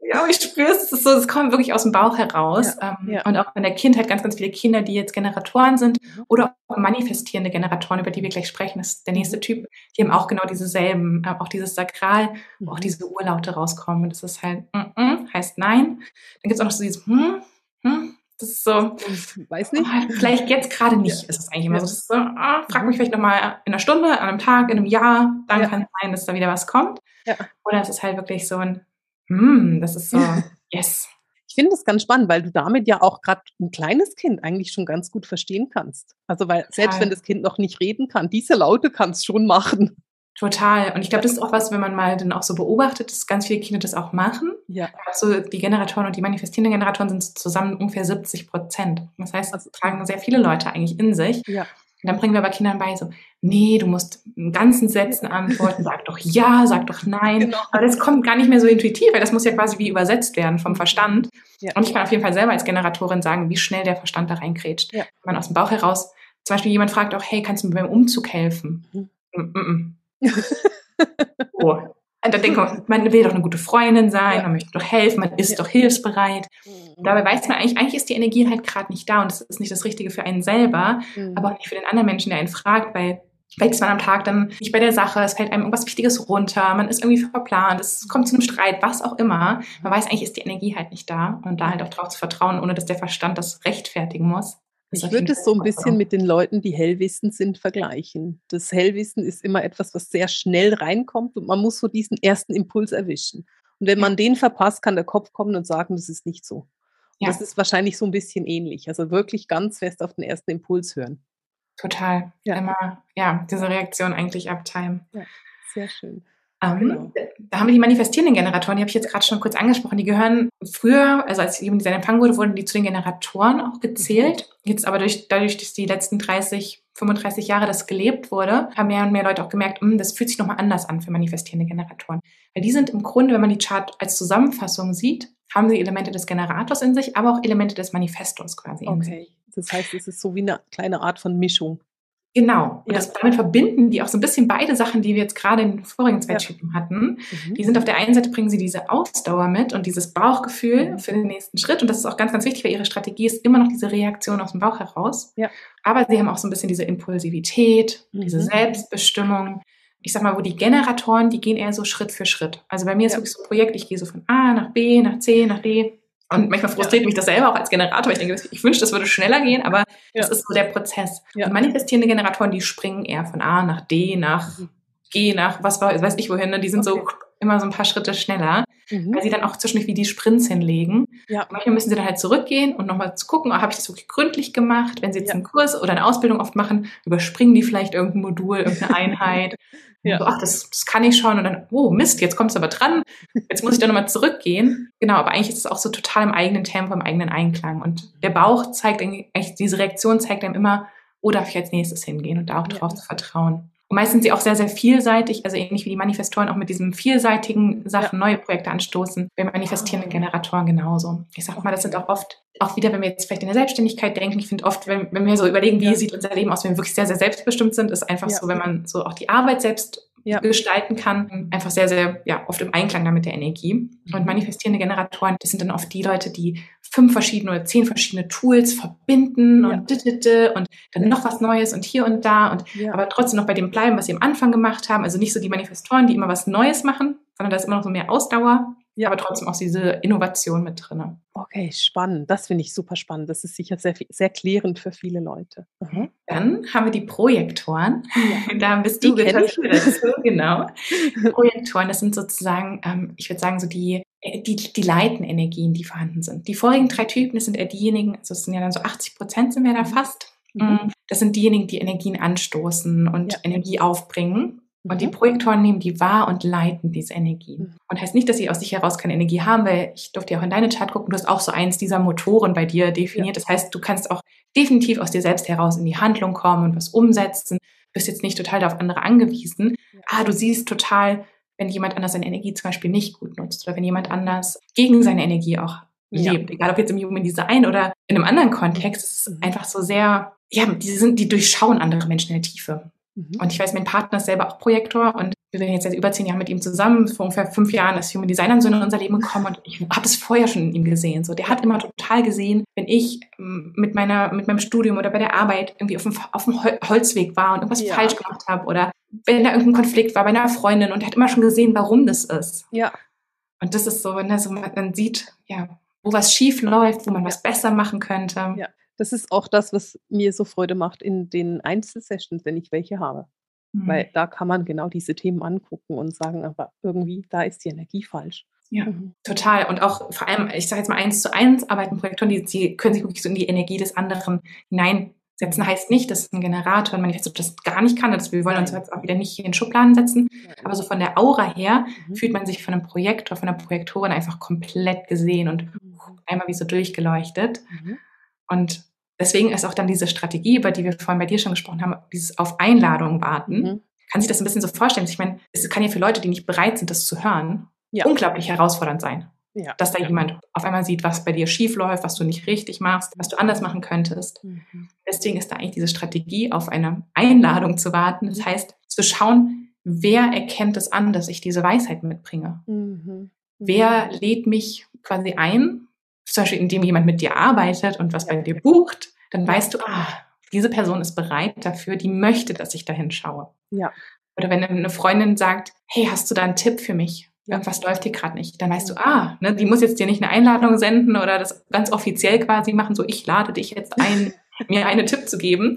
Ja, aber ich spüre es, es so, es kommt wirklich aus dem Bauch heraus. Ja, ähm, ja. Und auch in der Kindheit ganz, ganz viele Kinder, die jetzt Generatoren sind mhm. oder auch manifestierende Generatoren, über die wir gleich sprechen, das ist der nächste Typ, die haben auch genau dieselben, äh, auch dieses Sakral, wo auch mhm. diese Urlaute rauskommen. Und das ist halt, mm, mm, heißt nein. Dann gibt es auch noch so dieses, hm, hm, das ist so, weiß nicht. Oh, vielleicht jetzt gerade nicht, ja. ist es eigentlich immer so. Das ist so, oh, frag mich vielleicht nochmal in einer Stunde, an einem Tag, in einem Jahr, dann ja. kann es sein, dass da wieder was kommt. Ja. Oder es ist halt wirklich so ein, hm, das ist so, yes. Ich finde das ganz spannend, weil du damit ja auch gerade ein kleines Kind eigentlich schon ganz gut verstehen kannst. Also weil selbst wenn das Kind noch nicht reden kann, diese Laute kann es schon machen. Total. Und ich glaube, das ist auch was, wenn man mal dann auch so beobachtet, dass ganz viele Kinder das auch machen. Ja. Also die Generatoren und die manifestierenden Generatoren sind zusammen ungefähr 70 Prozent. Das heißt, also, tragen sehr viele Leute eigentlich in sich. Ja. Und dann bringen wir aber Kindern bei, so, nee, du musst in ganzen Sätzen antworten, sag doch ja, sag doch nein. Genau. Aber das kommt gar nicht mehr so intuitiv, weil das muss ja quasi wie übersetzt werden vom Verstand. Ja. Und ich kann auf jeden Fall selber als Generatorin sagen, wie schnell der Verstand da reinkrätscht. Ja. Wenn man aus dem Bauch heraus, zum Beispiel jemand fragt auch, hey, kannst du mir beim Umzug helfen? Mhm. Mm -mm. Oh. Und da denkt man, man will doch eine gute Freundin sein, ja. man möchte doch helfen, man ist ja. doch hilfsbereit. Mhm. Dabei weiß man eigentlich, eigentlich ist die Energie halt gerade nicht da und es ist nicht das Richtige für einen selber, mhm. aber auch nicht für den anderen Menschen, der einen fragt, weil vielleicht ist man am Tag dann nicht bei der Sache, es fällt einem irgendwas Wichtiges runter, man ist irgendwie verplant, es kommt zu einem Streit, was auch immer. Man weiß eigentlich, ist die Energie halt nicht da und da halt auch drauf zu vertrauen, ohne dass der Verstand das rechtfertigen muss. Ich würde es so ein bisschen mit den Leuten, die hellwissend sind, vergleichen. Das Hellwissen ist immer etwas, was sehr schnell reinkommt und man muss so diesen ersten Impuls erwischen. Und wenn man den verpasst, kann der Kopf kommen und sagen, das ist nicht so. Ja. Das ist wahrscheinlich so ein bisschen ähnlich. Also wirklich ganz fest auf den ersten Impuls hören. Total. Ja. Immer, ja, diese Reaktion eigentlich abtimen. Ja, sehr schön. Ähm, genau. Da haben wir die manifestierenden Generatoren, die habe ich jetzt gerade schon kurz angesprochen. Die gehören früher, also als Human Design empfangen wurde, wurden die zu den Generatoren auch gezählt. Mhm. Jetzt aber durch, dadurch, dass die letzten 30, 35 Jahre das gelebt wurde, haben mehr und mehr Leute auch gemerkt, hm, das fühlt sich nochmal anders an für manifestierende Generatoren. Weil die sind im Grunde, wenn man die Chart als Zusammenfassung sieht, haben sie Elemente des Generators in sich, aber auch Elemente des Manifestors quasi okay. in sich. Das heißt, es ist so wie eine kleine Art von Mischung. Genau. Und ja. das, damit verbinden die auch so ein bisschen beide Sachen, die wir jetzt gerade in den vorigen zwei Typen ja. hatten. Mhm. Die sind auf der einen Seite bringen sie diese Ausdauer mit und dieses Bauchgefühl mhm. für den nächsten Schritt. Und das ist auch ganz, ganz wichtig, weil ihre Strategie ist immer noch diese Reaktion aus dem Bauch heraus. Ja. Aber sie haben auch so ein bisschen diese Impulsivität, mhm. diese Selbstbestimmung. Ich sag mal, wo die Generatoren, die gehen eher so Schritt für Schritt. Also bei mir ist wirklich so ein Projekt, ich gehe so von A nach B, nach C, nach D und manchmal frustriert ja. mich das selber auch als Generator. Ich denke, ich wünsche, das würde schneller gehen, aber ja. das ist so der Prozess. Ja. Und manifestierende Generatoren, die springen eher von A nach D, nach mhm. G, nach was weiß ich wohin. Ne? Die sind okay. so immer so ein paar Schritte schneller, mhm. weil sie dann auch zwischendurch wie die Sprints hinlegen. Ja. Und manchmal müssen sie dann halt zurückgehen und nochmal zu gucken, oh, habe ich das wirklich gründlich gemacht? Wenn sie jetzt ja. einen Kurs oder eine Ausbildung oft machen, überspringen die vielleicht irgendein Modul, irgendeine Einheit. Ja. So, ach, das, das kann ich schon. Und dann, oh Mist, jetzt kommt es aber dran. Jetzt muss ich da nochmal zurückgehen. Genau, aber eigentlich ist es auch so total im eigenen Tempo, im eigenen Einklang. Und der Bauch zeigt eigentlich, diese Reaktion zeigt einem immer, wo darf ich als nächstes hingehen und da auch drauf zu vertrauen. Und meist sind sie auch sehr, sehr vielseitig, also ähnlich wie die Manifestoren auch mit diesen vielseitigen Sachen ja. neue Projekte anstoßen. Wir manifestierende Generatoren genauso. Ich sag mal, das sind auch oft, auch wieder, wenn wir jetzt vielleicht in der Selbstständigkeit denken, ich finde oft, wenn, wenn wir so überlegen, wie ja. sieht unser Leben aus, wenn wir wirklich sehr, sehr selbstbestimmt sind, ist einfach ja. so, wenn man so auch die Arbeit selbst ja. gestalten kann. Einfach sehr, sehr, ja, oft im Einklang damit der Energie. Und mhm. manifestierende Generatoren, das sind dann oft die Leute, die fünf verschiedene oder zehn verschiedene Tools verbinden ja. und und dann noch was Neues und hier und da und ja. aber trotzdem noch bei dem bleiben, was sie am Anfang gemacht haben. Also nicht so die Manifestoren, die immer was Neues machen, sondern da ist immer noch so mehr Ausdauer ja. aber trotzdem auch diese Innovation mit drin. Okay, spannend. Das finde ich super spannend. Das ist sicher sehr, sehr klärend für viele Leute. Mhm. Dann haben wir die Projektoren. Ja. Da bist du dazu. Genau. Projektoren, das sind sozusagen, ähm, ich würde sagen, so die, äh, die, die Leitenenergien, die vorhanden sind. Die vorigen drei Typen, das sind eher diejenigen, also es sind ja dann so 80 Prozent sind wir da mhm. fast. Mhm. Mm, das sind diejenigen, die Energien anstoßen und ja. Energie aufbringen. Und die mhm. Projektoren nehmen die wahr und leiten diese Energie. Mhm. Und heißt nicht, dass sie aus sich heraus keine Energie haben, weil ich durfte ja auch in deine Chart gucken, du hast auch so eins dieser Motoren bei dir definiert. Das heißt, du kannst auch definitiv aus dir selbst heraus in die Handlung kommen und was umsetzen. Du bist jetzt nicht total auf andere angewiesen. Ah, du siehst total, wenn jemand anders seine Energie zum Beispiel nicht gut nutzt oder wenn jemand anders gegen seine Energie auch lebt. Ja. Egal ob jetzt im Human Design oder in einem anderen Kontext, es ist mhm. einfach so sehr, ja, die sind, die durchschauen andere Menschen in der Tiefe. Mhm. Und ich weiß, mein Partner ist selber auch Projektor und wir sind jetzt seit über zehn Jahren mit ihm zusammen. Vor ungefähr fünf Jahren ist Human Design so in unser Leben gekommen und ich habe es vorher schon in ihm gesehen. So, der hat immer total gesehen, wenn ich ähm, mit meiner, mit meinem Studium oder bei der Arbeit irgendwie auf dem, auf dem Holzweg war und irgendwas ja. falsch gemacht habe oder wenn da irgendein Konflikt war bei einer Freundin und er hat immer schon gesehen, warum das ist. Ja. Und das ist so, wenn er so, man sieht, ja, wo was schief läuft, wo man was besser machen könnte. Ja das ist auch das, was mir so Freude macht in den Einzelsessions, wenn ich welche habe. Mhm. Weil da kann man genau diese Themen angucken und sagen, aber irgendwie, da ist die Energie falsch. Ja, mhm. total. Und auch vor allem, ich sage jetzt mal eins zu eins arbeiten Projektoren, die, die können sich wirklich so in die Energie des anderen hineinsetzen. Heißt nicht, dass ein Generator, ein Manifesto das gar nicht kann. Das, wir wollen uns jetzt auch wieder nicht hier in Schubladen setzen. Aber so von der Aura her mhm. fühlt man sich von einem Projektor, von einer Projektorin einfach komplett gesehen und mhm. einmal wie so durchgeleuchtet. Mhm. Und deswegen ist auch dann diese Strategie, über die wir vorhin bei dir schon gesprochen haben, dieses auf Einladung warten. Mhm. Kann sich das ein bisschen so vorstellen. Ich meine, es kann ja für Leute, die nicht bereit sind, das zu hören, ja. unglaublich herausfordernd sein. Ja. Dass da jemand auf einmal sieht, was bei dir schief läuft, was du nicht richtig machst, was du anders machen könntest. Mhm. Deswegen ist da eigentlich diese Strategie, auf eine Einladung zu warten. Das mhm. heißt, zu schauen, wer erkennt es an, dass ich diese Weisheit mitbringe? Mhm. Wer lädt mich quasi ein? Zum Beispiel, indem jemand mit dir arbeitet und was bei dir bucht, dann weißt du, ah, diese Person ist bereit dafür, die möchte, dass ich dahin schaue. Ja. Oder wenn eine Freundin sagt, hey, hast du da einen Tipp für mich? Irgendwas läuft hier gerade nicht. Dann weißt du, ah, ne, die muss jetzt dir nicht eine Einladung senden oder das ganz offiziell quasi machen, so ich lade dich jetzt ein, mir einen Tipp zu geben.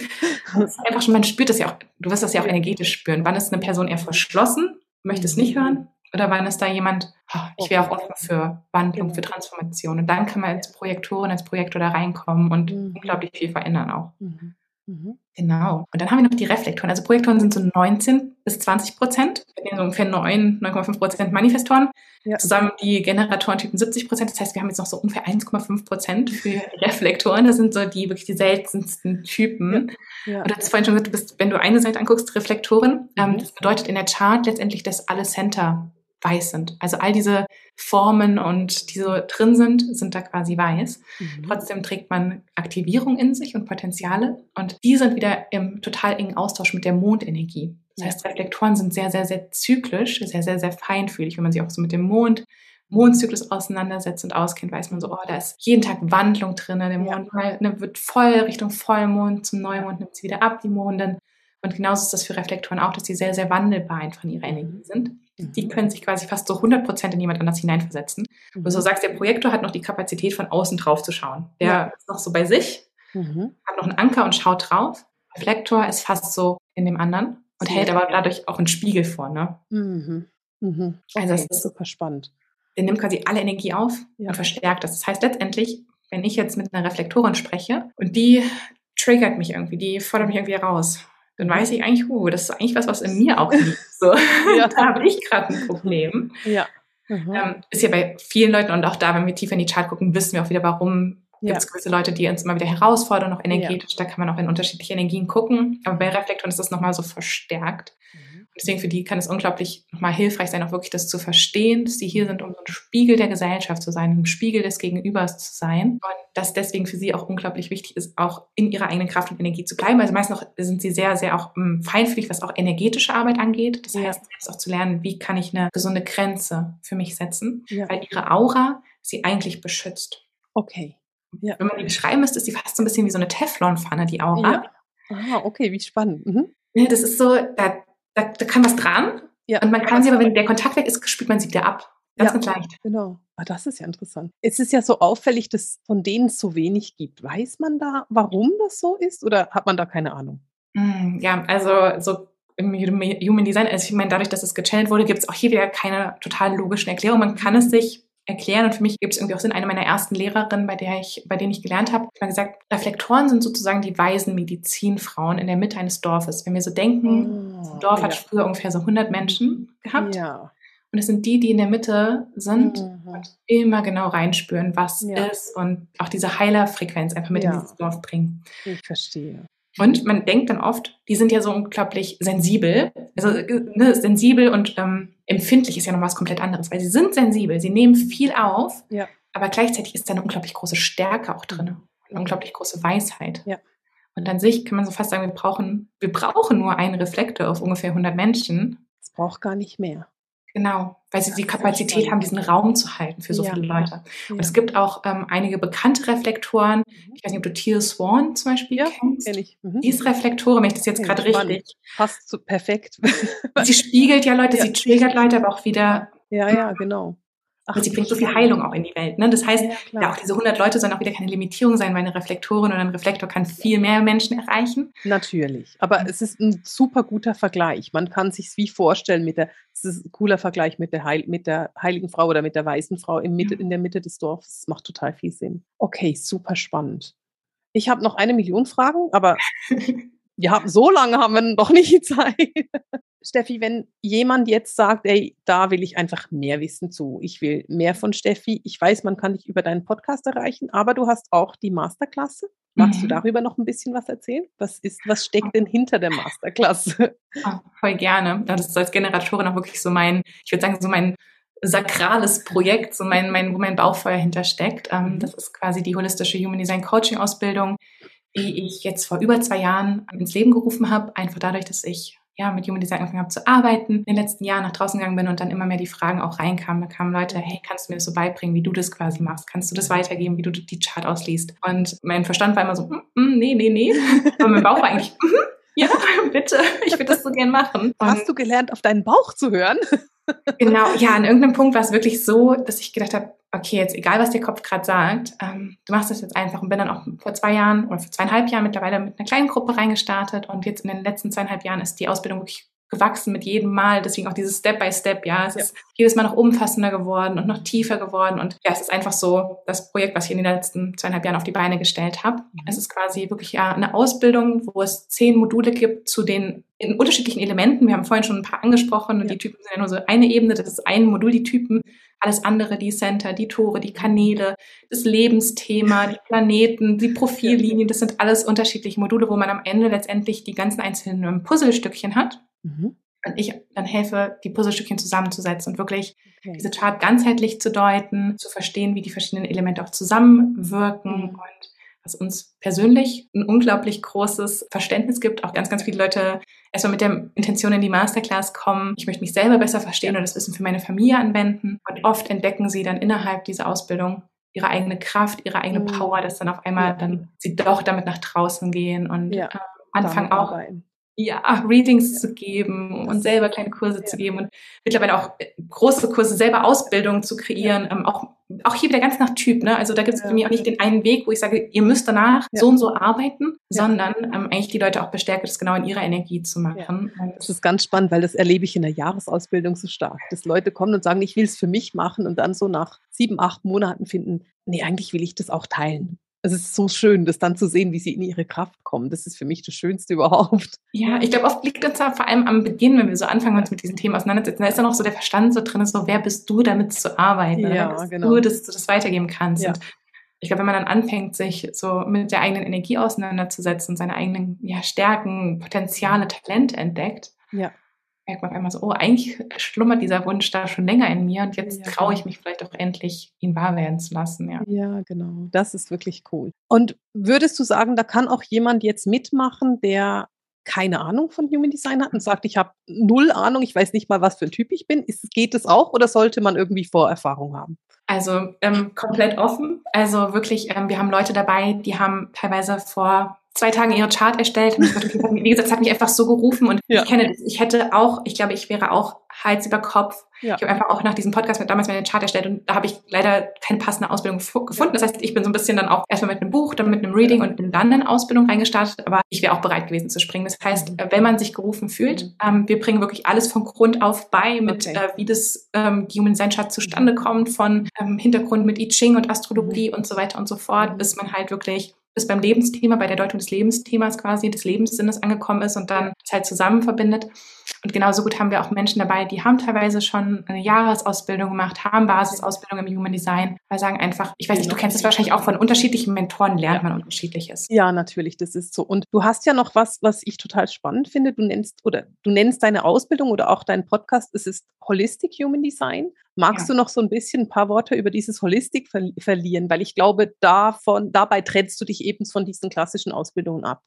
Einfach schon, man spürt das ja auch, du wirst das ja auch energetisch spüren. Wann ist eine Person eher verschlossen, möchte es nicht hören? Oder wann ist da jemand, ich wäre auch offen für Wandlung, für Transformation. Und dann kann man als Projektorin, als Projektor da reinkommen und mhm. unglaublich viel verändern auch. Mhm. Mhm. Genau. Und dann haben wir noch die Reflektoren. Also Projektoren sind so 19 bis 20 Prozent. Wir haben so ungefähr 9, 9,5 Prozent Manifestoren. Ja. Zusammen die Generatorentypen 70 Prozent. Das heißt, wir haben jetzt noch so ungefähr 1,5 Prozent für Reflektoren. Das sind so die wirklich die seltensten Typen. Ja. Ja. Und du hast vorhin schon gesagt, du bist, wenn du eine Seite anguckst, Reflektoren, ähm, mhm. das bedeutet in der Chart letztendlich, dass alle Center weiß sind. Also all diese Formen und die so drin sind, sind da quasi weiß. Mhm. Trotzdem trägt man Aktivierung in sich und Potenziale und die sind wieder im total engen Austausch mit der Mondenergie. Das heißt, Reflektoren sind sehr, sehr, sehr zyklisch, sehr, sehr, sehr feinfühlig. Wenn man sich auch so mit dem Mond, Mondzyklus auseinandersetzt und auskennt, weiß man so, oh, da ist jeden Tag Wandlung drin. Der Mond ja. ne, wird voll Richtung Vollmond, zum Neumond nimmt es wieder ab, die Mondin. Und genauso ist das für Reflektoren auch, dass sie sehr, sehr wandelbar einfach in ihrer Energie sind. Die mhm. können sich quasi fast so 100 Prozent in jemand anders hineinversetzen. Mhm. Und so sagst, der Projektor hat noch die Kapazität, von außen drauf zu schauen. Der ja. ist noch so bei sich, mhm. hat noch einen Anker und schaut drauf. Reflektor ist fast so in dem anderen und hält aber dadurch auch einen Spiegel vor. Ne? Mhm. Mhm. Also okay, also das ist super spannend. Der nimmt quasi alle Energie auf ja. und verstärkt das. Das heißt letztendlich, wenn ich jetzt mit einer Reflektorin spreche und die triggert mich irgendwie, die fordert mich irgendwie raus dann weiß ich eigentlich, uh, das ist eigentlich was, was in mir auch liegt. So. ja. da habe ich gerade ein Problem. Ja. Mhm. Ähm, ist ja bei vielen Leuten und auch da, wenn wir tiefer in die Chart gucken, wissen wir auch wieder, warum ja. gibt es gewisse Leute, die uns immer wieder herausfordern, auch energetisch. Ja. Da kann man auch in unterschiedliche Energien gucken. Aber bei Reflektoren ist das nochmal so verstärkt. Mhm. Deswegen für die kann es unglaublich nochmal hilfreich sein, auch wirklich das zu verstehen, dass sie hier sind, um so ein Spiegel der Gesellschaft zu sein, ein Spiegel des Gegenübers zu sein. Und dass deswegen für sie auch unglaublich wichtig ist, auch in ihrer eigenen Kraft und Energie zu bleiben. Also meist noch sind sie sehr, sehr auch ähm, feinfühlig, was auch energetische Arbeit angeht. Das heißt, selbst auch zu lernen, wie kann ich eine gesunde Grenze für mich setzen, ja. weil ihre Aura sie eigentlich beschützt. Okay. Ja. Wenn man die beschreiben müsste, ist sie fast so ein bisschen wie so eine Teflonpfanne, die Aura. Ja. Ah, okay, wie spannend. Mhm. Das ist so, da da, da kann was dran. Ja. Und man kann sie aber, wenn der Kontakt weg ist, spürt man sie wieder ab. Ganz, ja, ganz leicht. Genau. Ah, das ist ja interessant. Es ist ja so auffällig, dass von denen es so wenig gibt. Weiß man da, warum das so ist oder hat man da keine Ahnung? Mm, ja, also so im Human Design, also ich meine, dadurch, dass es gechannelt wurde, gibt es auch hier wieder keine total logischen Erklärungen. Man kann es sich erklären. Und für mich gibt es irgendwie auch Sinn. Eine meiner ersten Lehrerinnen, bei der ich, bei denen ich gelernt habe, hat gesagt, Reflektoren sind sozusagen die weisen Medizinfrauen in der Mitte eines Dorfes. Wenn wir so denken, oh, Dorf ja. hat früher ungefähr so 100 Menschen gehabt. Ja. Und es sind die, die in der Mitte sind mhm. und immer genau reinspüren, was ja. ist und auch diese Heilerfrequenz einfach mit in dieses Dorf bringen. Ich verstehe. Und man denkt dann oft, die sind ja so unglaublich sensibel. Also ne, sensibel und ähm, empfindlich ist ja noch was komplett anderes, weil sie sind sensibel, sie nehmen viel auf, ja. aber gleichzeitig ist da eine unglaublich große Stärke auch drin, eine unglaublich große Weisheit. Ja. Und an sich kann man so fast sagen, wir brauchen, wir brauchen nur einen Reflektor auf ungefähr 100 Menschen. Es braucht gar nicht mehr. Genau, weil sie die Kapazität haben, diesen Raum zu halten für so ja. viele Leute. Und ja. es gibt auch ähm, einige bekannte Reflektoren. Mhm. Ich weiß nicht, ob du Teal Swan zum Beispiel ja, kennst. Kenn ich. Mhm. Die ist Reflektore, wenn ich das jetzt gerade richtig. Passt so perfekt. sie spiegelt ja Leute, sie triggert Leute, aber auch wieder. Ja, ja, genau. Ach, und sie bringt so viel Heilung auch in die Welt. Ne? Das heißt, ja, ja, auch diese 100 Leute sollen auch wieder keine Limitierung sein, weil eine Reflektorin oder ein Reflektor kann viel mehr Menschen erreichen. Natürlich. Aber es ist ein super guter Vergleich. Man kann sich wie vorstellen mit der, es ist ein cooler Vergleich mit der, Heil, mit der heiligen Frau oder mit der weißen Frau in, Mitte, in der Mitte des Dorfes. Das macht total viel Sinn. Okay, super spannend. Ich habe noch eine Million Fragen, aber wir haben so lange haben wir noch nicht Zeit. Steffi, wenn jemand jetzt sagt, ey, da will ich einfach mehr Wissen zu, ich will mehr von Steffi, ich weiß, man kann dich über deinen Podcast erreichen, aber du hast auch die Masterklasse. Magst mhm. du darüber noch ein bisschen was erzählen? Was ist, was steckt denn hinter der Masterclass? Oh, voll gerne. Das ist als Generatorin auch wirklich so mein, ich würde sagen, so mein sakrales Projekt, so mein, mein, wo mein Bauchfeuer hintersteckt. Ähm, mhm. das ist quasi die holistische Human Design Coaching Ausbildung, die ich jetzt vor über zwei Jahren ins Leben gerufen habe, einfach dadurch, dass ich ja, mit Human Design angefangen habe zu arbeiten, in den letzten Jahren nach draußen gegangen bin und dann immer mehr die Fragen auch reinkamen. Da kamen Leute, hey, kannst du mir das so beibringen, wie du das quasi machst? Kannst du das weitergeben, wie du die Chart ausliest? Und mein Verstand war immer so, mm, mm, nee, nee, nee. Und mein Bauch war eigentlich, mm, ja, bitte, ich würde das so gern machen. Und Hast du gelernt, auf deinen Bauch zu hören? genau, ja, an irgendeinem Punkt war es wirklich so, dass ich gedacht habe, okay, jetzt egal, was der Kopf gerade sagt, ähm, du machst das jetzt einfach und bin dann auch vor zwei Jahren oder vor zweieinhalb Jahren mittlerweile mit einer kleinen Gruppe reingestartet und jetzt in den letzten zweieinhalb Jahren ist die Ausbildung wirklich gewachsen mit jedem Mal. Deswegen auch dieses Step by Step, ja. Es ja. ist jedes Mal noch umfassender geworden und noch tiefer geworden. Und ja, es ist einfach so das Projekt, was ich in den letzten zweieinhalb Jahren auf die Beine gestellt habe. Mhm. Es ist quasi wirklich ja eine Ausbildung, wo es zehn Module gibt zu den in unterschiedlichen Elementen. Wir haben vorhin schon ein paar angesprochen und ja. die Typen sind ja nur so eine Ebene, das ist ein Modul, die Typen. Alles andere, die Center, die Tore, die Kanäle, das Lebensthema, die Planeten, die Profillinien, das sind alles unterschiedliche Module, wo man am Ende letztendlich die ganzen einzelnen Puzzlestückchen hat. Mhm. Und ich dann helfe, die Puzzlestückchen zusammenzusetzen und wirklich okay. diese Chart ganzheitlich zu deuten, zu verstehen, wie die verschiedenen Elemente auch zusammenwirken mhm. und was uns persönlich ein unglaublich großes Verständnis gibt. Auch ganz, ganz viele Leute erstmal mit der Intention in die Masterclass kommen. Ich möchte mich selber besser verstehen und das Wissen für meine Familie anwenden. Und oft entdecken sie dann innerhalb dieser Ausbildung ihre eigene Kraft, ihre eigene mhm. Power, dass dann auf einmal ja. dann sie doch damit nach draußen gehen und ja, äh, anfangen auch arbeiten ja, Readings zu geben und selber kleine Kurse zu geben und mittlerweile auch äh, große Kurse, selber Ausbildungen zu kreieren, ähm, auch, auch hier wieder ganz nach Typ. Ne? Also da gibt es bei mir auch nicht den einen Weg, wo ich sage, ihr müsst danach so und so arbeiten, sondern ähm, eigentlich die Leute auch bestärke, das genau in ihrer Energie zu machen. Das ist ganz spannend, weil das erlebe ich in der Jahresausbildung so stark, dass Leute kommen und sagen, ich will es für mich machen und dann so nach sieben, acht Monaten finden, nee, eigentlich will ich das auch teilen es ist so schön, das dann zu sehen, wie sie in ihre Kraft kommen. Das ist für mich das Schönste überhaupt. Ja, ich glaube, oft liegt uns da vor allem am Beginn, wenn wir so anfangen, uns mit diesen Themen auseinandersetzen, da ist dann auch so der Verstand so drin, so wer bist du, damit zu arbeiten? Ja, genau. du, dass du das weitergeben kannst? Ja. Und ich glaube, wenn man dann anfängt, sich so mit der eigenen Energie auseinanderzusetzen, seine eigenen ja, Stärken, Potenziale, Talente entdeckt, ja merkt man einmal so, oh, eigentlich schlummert dieser Wunsch da schon länger in mir und jetzt ja, traue ich mich vielleicht auch endlich, ihn wahr werden zu lassen. Ja. ja, genau. Das ist wirklich cool. Und würdest du sagen, da kann auch jemand jetzt mitmachen, der keine Ahnung von Human Design hat und sagt, ich habe null Ahnung, ich weiß nicht mal, was für ein Typ ich bin. Ist, geht es auch oder sollte man irgendwie Vorerfahrung haben? Also ähm, komplett offen. Also wirklich, ähm, wir haben Leute dabei, die haben teilweise vor zwei Tagen ihre Chart erstellt. Und wie gesagt, es hat mich einfach so gerufen und ja. ich kenne das. Ich hätte auch, ich glaube, ich wäre auch Hals über Kopf. Ja. Ich habe einfach auch nach diesem Podcast mit damals meine Chart erstellt und da habe ich leider keine passende Ausbildung gefunden. Das heißt, ich bin so ein bisschen dann auch erstmal mit einem Buch, dann mit einem Reading und bin dann in Ausbildung reingestartet, aber ich wäre auch bereit gewesen zu springen. Das heißt, mhm. wenn man sich gerufen fühlt, mhm. ähm, wir bringen wirklich alles von Grund auf bei, mit okay. äh, wie das ähm, Human Design Chart zustande mhm. kommt, von ähm, Hintergrund mit I Ching und Astrologie mhm. und so weiter und so fort, bis man halt wirklich bis beim Lebensthema, bei der Deutung des Lebensthemas quasi, des Lebenssinnes angekommen ist und dann es halt zusammen verbindet. Und genauso gut haben wir auch Menschen dabei, die haben teilweise schon eine Jahresausbildung gemacht, haben Basisausbildung im Human Design, weil sagen einfach, ich weiß nicht, du kennst es wahrscheinlich auch von unterschiedlichen Mentoren lernt man unterschiedliches. Ja, natürlich, das ist so. Und du hast ja noch was, was ich total spannend finde. Du nennst oder du nennst deine Ausbildung oder auch deinen Podcast, es ist Holistic Human Design. Magst ja. du noch so ein bisschen ein paar Worte über dieses Holistik ver verlieren? Weil ich glaube, davon, dabei trennst du dich eben von diesen klassischen Ausbildungen ab.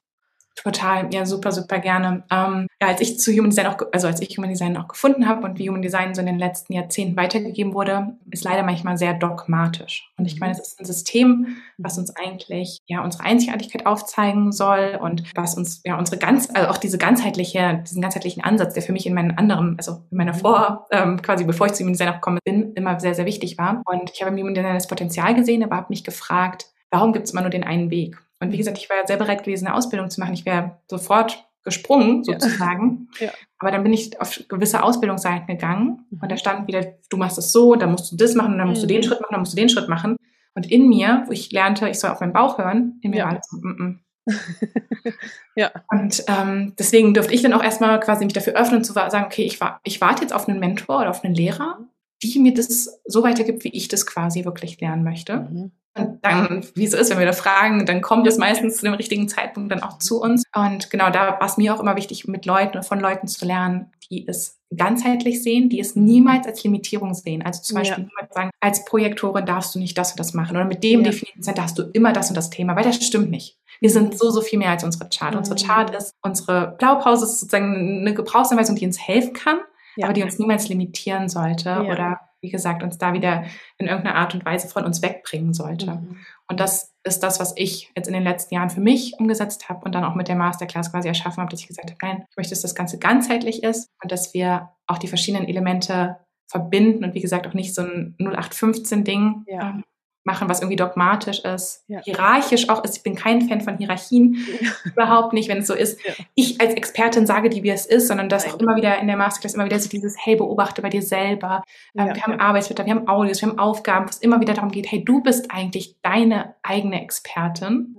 Total, ja, super, super gerne. Ähm, ja, als ich zu Human Design auch, also als ich Human Design auch gefunden habe und wie Human Design so in den letzten Jahrzehnten weitergegeben wurde, ist leider manchmal sehr dogmatisch. Und ich meine, es ist ein System, was uns eigentlich ja unsere Einzigartigkeit aufzeigen soll und was uns ja unsere ganz, also auch diese ganzheitliche, diesen ganzheitlichen Ansatz, der für mich in meinen anderen, also in meiner Vor, ähm, quasi bevor ich zu Human Design auch gekommen bin, immer sehr, sehr wichtig war. Und ich habe im Human Design das Potenzial gesehen, aber habe mich gefragt, warum gibt es immer nur den einen Weg? Und wie gesagt, ich war ja sehr bereit gewesen, eine Ausbildung zu machen. Ich wäre sofort gesprungen, sozusagen. Ja. Ja. Aber dann bin ich auf gewisse Ausbildungsseiten gegangen mhm. und da stand wieder, du machst es so, dann musst du das machen, dann musst mhm. du den mhm. Schritt machen, dann musst du den Schritt machen. Und in mir, wo ich lernte, ich soll auf meinen Bauch hören, in mir ja. war alles so, mm, mm. ja. Und ähm, deswegen durfte ich dann auch erstmal quasi mich dafür öffnen, zu sagen, okay, ich, war, ich warte jetzt auf einen Mentor oder auf einen Lehrer, die mir das so weitergibt, wie ich das quasi wirklich lernen möchte. Mhm. Und dann, wie es ist, wenn wir da fragen, dann kommt es meistens zu dem richtigen Zeitpunkt dann auch zu uns. Und genau da war es mir auch immer wichtig, mit Leuten und von Leuten zu lernen, die es ganzheitlich sehen, die es niemals als Limitierung sehen. Also zum Beispiel ja. sagen, als Projektorin darfst du nicht das und das machen oder mit dem ja. definierten Center hast du immer das und das Thema, weil das stimmt nicht. Wir sind so, so viel mehr als unsere Chart. Mhm. Unsere Chart ist, unsere Blaupause ist sozusagen eine Gebrauchsanweisung, die uns helfen kann, ja. aber die uns niemals limitieren sollte ja. oder wie gesagt, uns da wieder in irgendeiner Art und Weise von uns wegbringen sollte. Mhm. Und das ist das, was ich jetzt in den letzten Jahren für mich umgesetzt habe und dann auch mit der Masterclass quasi erschaffen habe, dass ich gesagt habe, nein, ich möchte, dass das Ganze ganzheitlich ist und dass wir auch die verschiedenen Elemente verbinden und wie gesagt auch nicht so ein 0815-Ding ja. Machen, was irgendwie dogmatisch ist, ja. hierarchisch auch ist. Ich bin kein Fan von Hierarchien, ja. überhaupt nicht, wenn es so ist. Ja. Ich als Expertin sage dir, wie es ist, sondern das auch immer wieder in der Masterclass immer wieder so dieses, hey, beobachte bei dir selber. Ähm, wir haben Arbeitsblätter, wir haben Audios, wir haben Aufgaben, wo es immer wieder darum geht, hey, du bist eigentlich deine eigene Expertin.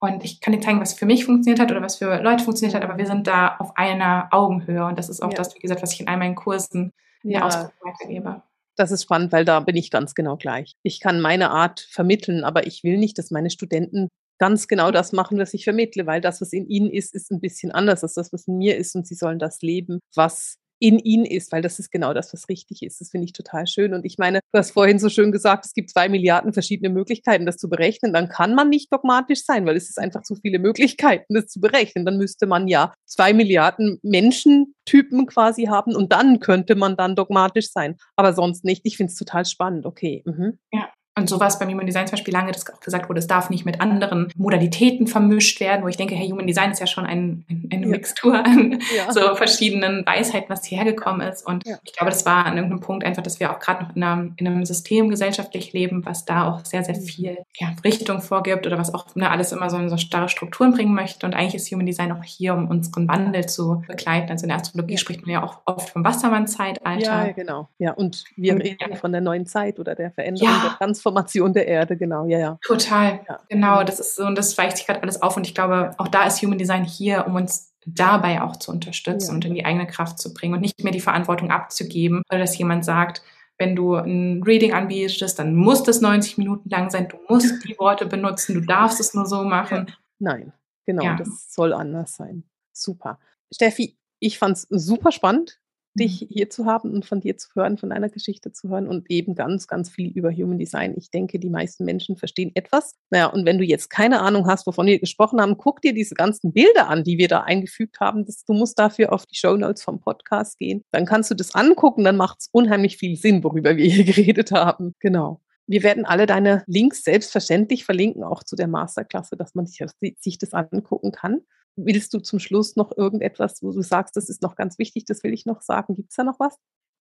Und ich kann dir zeigen, was für mich funktioniert hat oder was für Leute funktioniert hat, aber wir sind da auf einer Augenhöhe. Und das ist auch das, wie gesagt, was ich in all meinen Kursen ja. Ausdruck weitergebe. Das ist spannend, weil da bin ich ganz genau gleich. Ich kann meine Art vermitteln, aber ich will nicht, dass meine Studenten ganz genau das machen, was ich vermittle, weil das, was in ihnen ist, ist ein bisschen anders als das, was in mir ist und sie sollen das leben, was in ihnen ist, weil das ist genau das, was richtig ist. Das finde ich total schön. Und ich meine, du hast vorhin so schön gesagt, es gibt zwei Milliarden verschiedene Möglichkeiten, das zu berechnen. Dann kann man nicht dogmatisch sein, weil es ist einfach zu viele Möglichkeiten, das zu berechnen. Dann müsste man ja zwei Milliarden Menschentypen quasi haben und dann könnte man dann dogmatisch sein. Aber sonst nicht. Ich finde es total spannend. Okay. Mhm. Ja. Und so war es beim Human Design zum Beispiel lange, dass auch gesagt wurde, es darf nicht mit anderen Modalitäten vermischt werden, wo ich denke, hey, Human Design ist ja schon ein, eine ja. Mixtur an ja. so verschiedenen Weisheiten, was hierher gekommen ist. Und ja. ich glaube, das war an irgendeinem Punkt einfach, dass wir auch gerade noch in einem, in einem, System gesellschaftlich leben, was da auch sehr, sehr mhm. viel Richtung vorgibt oder was auch ne, alles immer so in so starre Strukturen bringen möchte. Und eigentlich ist Human Design auch hier, um unseren Wandel zu begleiten. Also in der Astrologie spricht man ja auch oft vom Wassermann-Zeitalter. Ja, genau. Ja, und wir reden von der neuen Zeit oder der Veränderung der Transformation Transformation der Erde, genau, ja, ja. Total, ja. genau, das ist so, und das weicht sich gerade alles auf und ich glaube, auch da ist Human Design hier, um uns dabei auch zu unterstützen ja. und in die eigene Kraft zu bringen und nicht mehr die Verantwortung abzugeben, weil das jemand sagt, wenn du ein Reading anbietest, dann muss das 90 Minuten lang sein, du musst die Worte benutzen, du darfst es nur so machen. Nein, genau, ja. das soll anders sein. Super. Steffi, ich fand es super spannend dich mhm. hier zu haben und von dir zu hören, von deiner Geschichte zu hören und eben ganz, ganz viel über Human Design. Ich denke, die meisten Menschen verstehen etwas. Naja, und wenn du jetzt keine Ahnung hast, wovon wir gesprochen haben, guck dir diese ganzen Bilder an, die wir da eingefügt haben. Das, du musst dafür auf die Show Notes vom Podcast gehen. Dann kannst du das angucken, dann macht es unheimlich viel Sinn, worüber wir hier geredet haben. Genau. Wir werden alle deine Links selbstverständlich verlinken, auch zu der Masterklasse, dass man sich, sich das angucken kann. Willst du zum Schluss noch irgendetwas, wo du sagst, das ist noch ganz wichtig, das will ich noch sagen? Gibt es da noch was?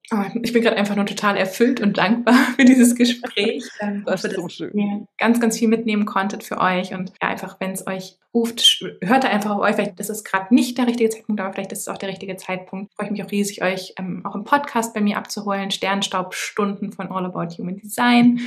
Oh, ich bin gerade einfach nur total erfüllt und dankbar für dieses Gespräch. Ähm, das ist so schön. Ihr ganz, ganz viel mitnehmen konntet für euch und ja, einfach, wenn es euch ruft, hört einfach auf euch. Vielleicht ist es gerade nicht der richtige Zeitpunkt, aber vielleicht ist es auch der richtige Zeitpunkt. Freue ich mich auch riesig, euch ähm, auch im Podcast bei mir abzuholen. Sternstaubstunden von All About Human Design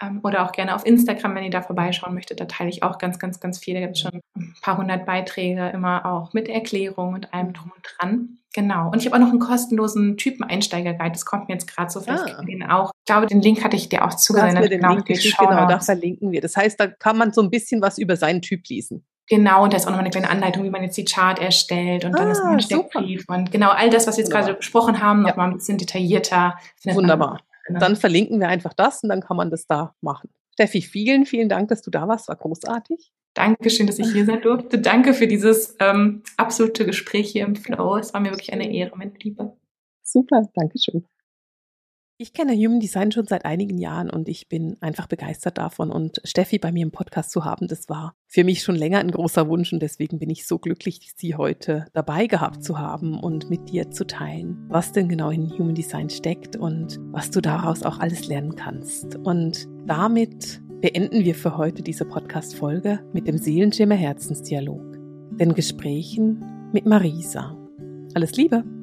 ähm, oder auch gerne auf Instagram, wenn ihr da vorbeischauen möchtet. Da teile ich auch ganz, ganz, ganz viele. Da gibt es schon ein paar hundert Beiträge, immer auch mit Erklärung und allem drum und dran. Genau. Und ich habe auch noch einen kostenlosen Typen-Einsteiger-Guide. Das kommt mir jetzt gerade so. Vielleicht ah. den auch. Ich glaube, den Link hatte ich dir auch zugesendet. Genau, genau, da verlinken wir. Das heißt, da kann man so ein bisschen was über seinen Typ lesen. Genau, und da ist auch noch eine kleine Anleitung, wie man jetzt die Chart erstellt und dann ah, ist noch ein Steckbrief und genau all das, was wir jetzt Wunderbar. gerade besprochen haben, noch ja. mal ein bisschen detaillierter. Wunderbar. Genau. Dann verlinken wir einfach das und dann kann man das da machen. Steffi, vielen, vielen Dank, dass du da warst. War großartig. Dankeschön, dass ich hier sein durfte. Danke für dieses ähm, absolute Gespräch hier im Flow. Es war mir wirklich eine Ehre, meine Liebe. Super, Dankeschön. Ich kenne Human Design schon seit einigen Jahren und ich bin einfach begeistert davon. Und Steffi bei mir im Podcast zu haben, das war für mich schon länger ein großer Wunsch und deswegen bin ich so glücklich, sie heute dabei gehabt zu haben und mit dir zu teilen, was denn genau in Human Design steckt und was du daraus auch alles lernen kannst. Und damit beenden wir für heute diese Podcast-Folge mit dem Seelenschimmer Herzensdialog, den Gesprächen mit Marisa. Alles Liebe!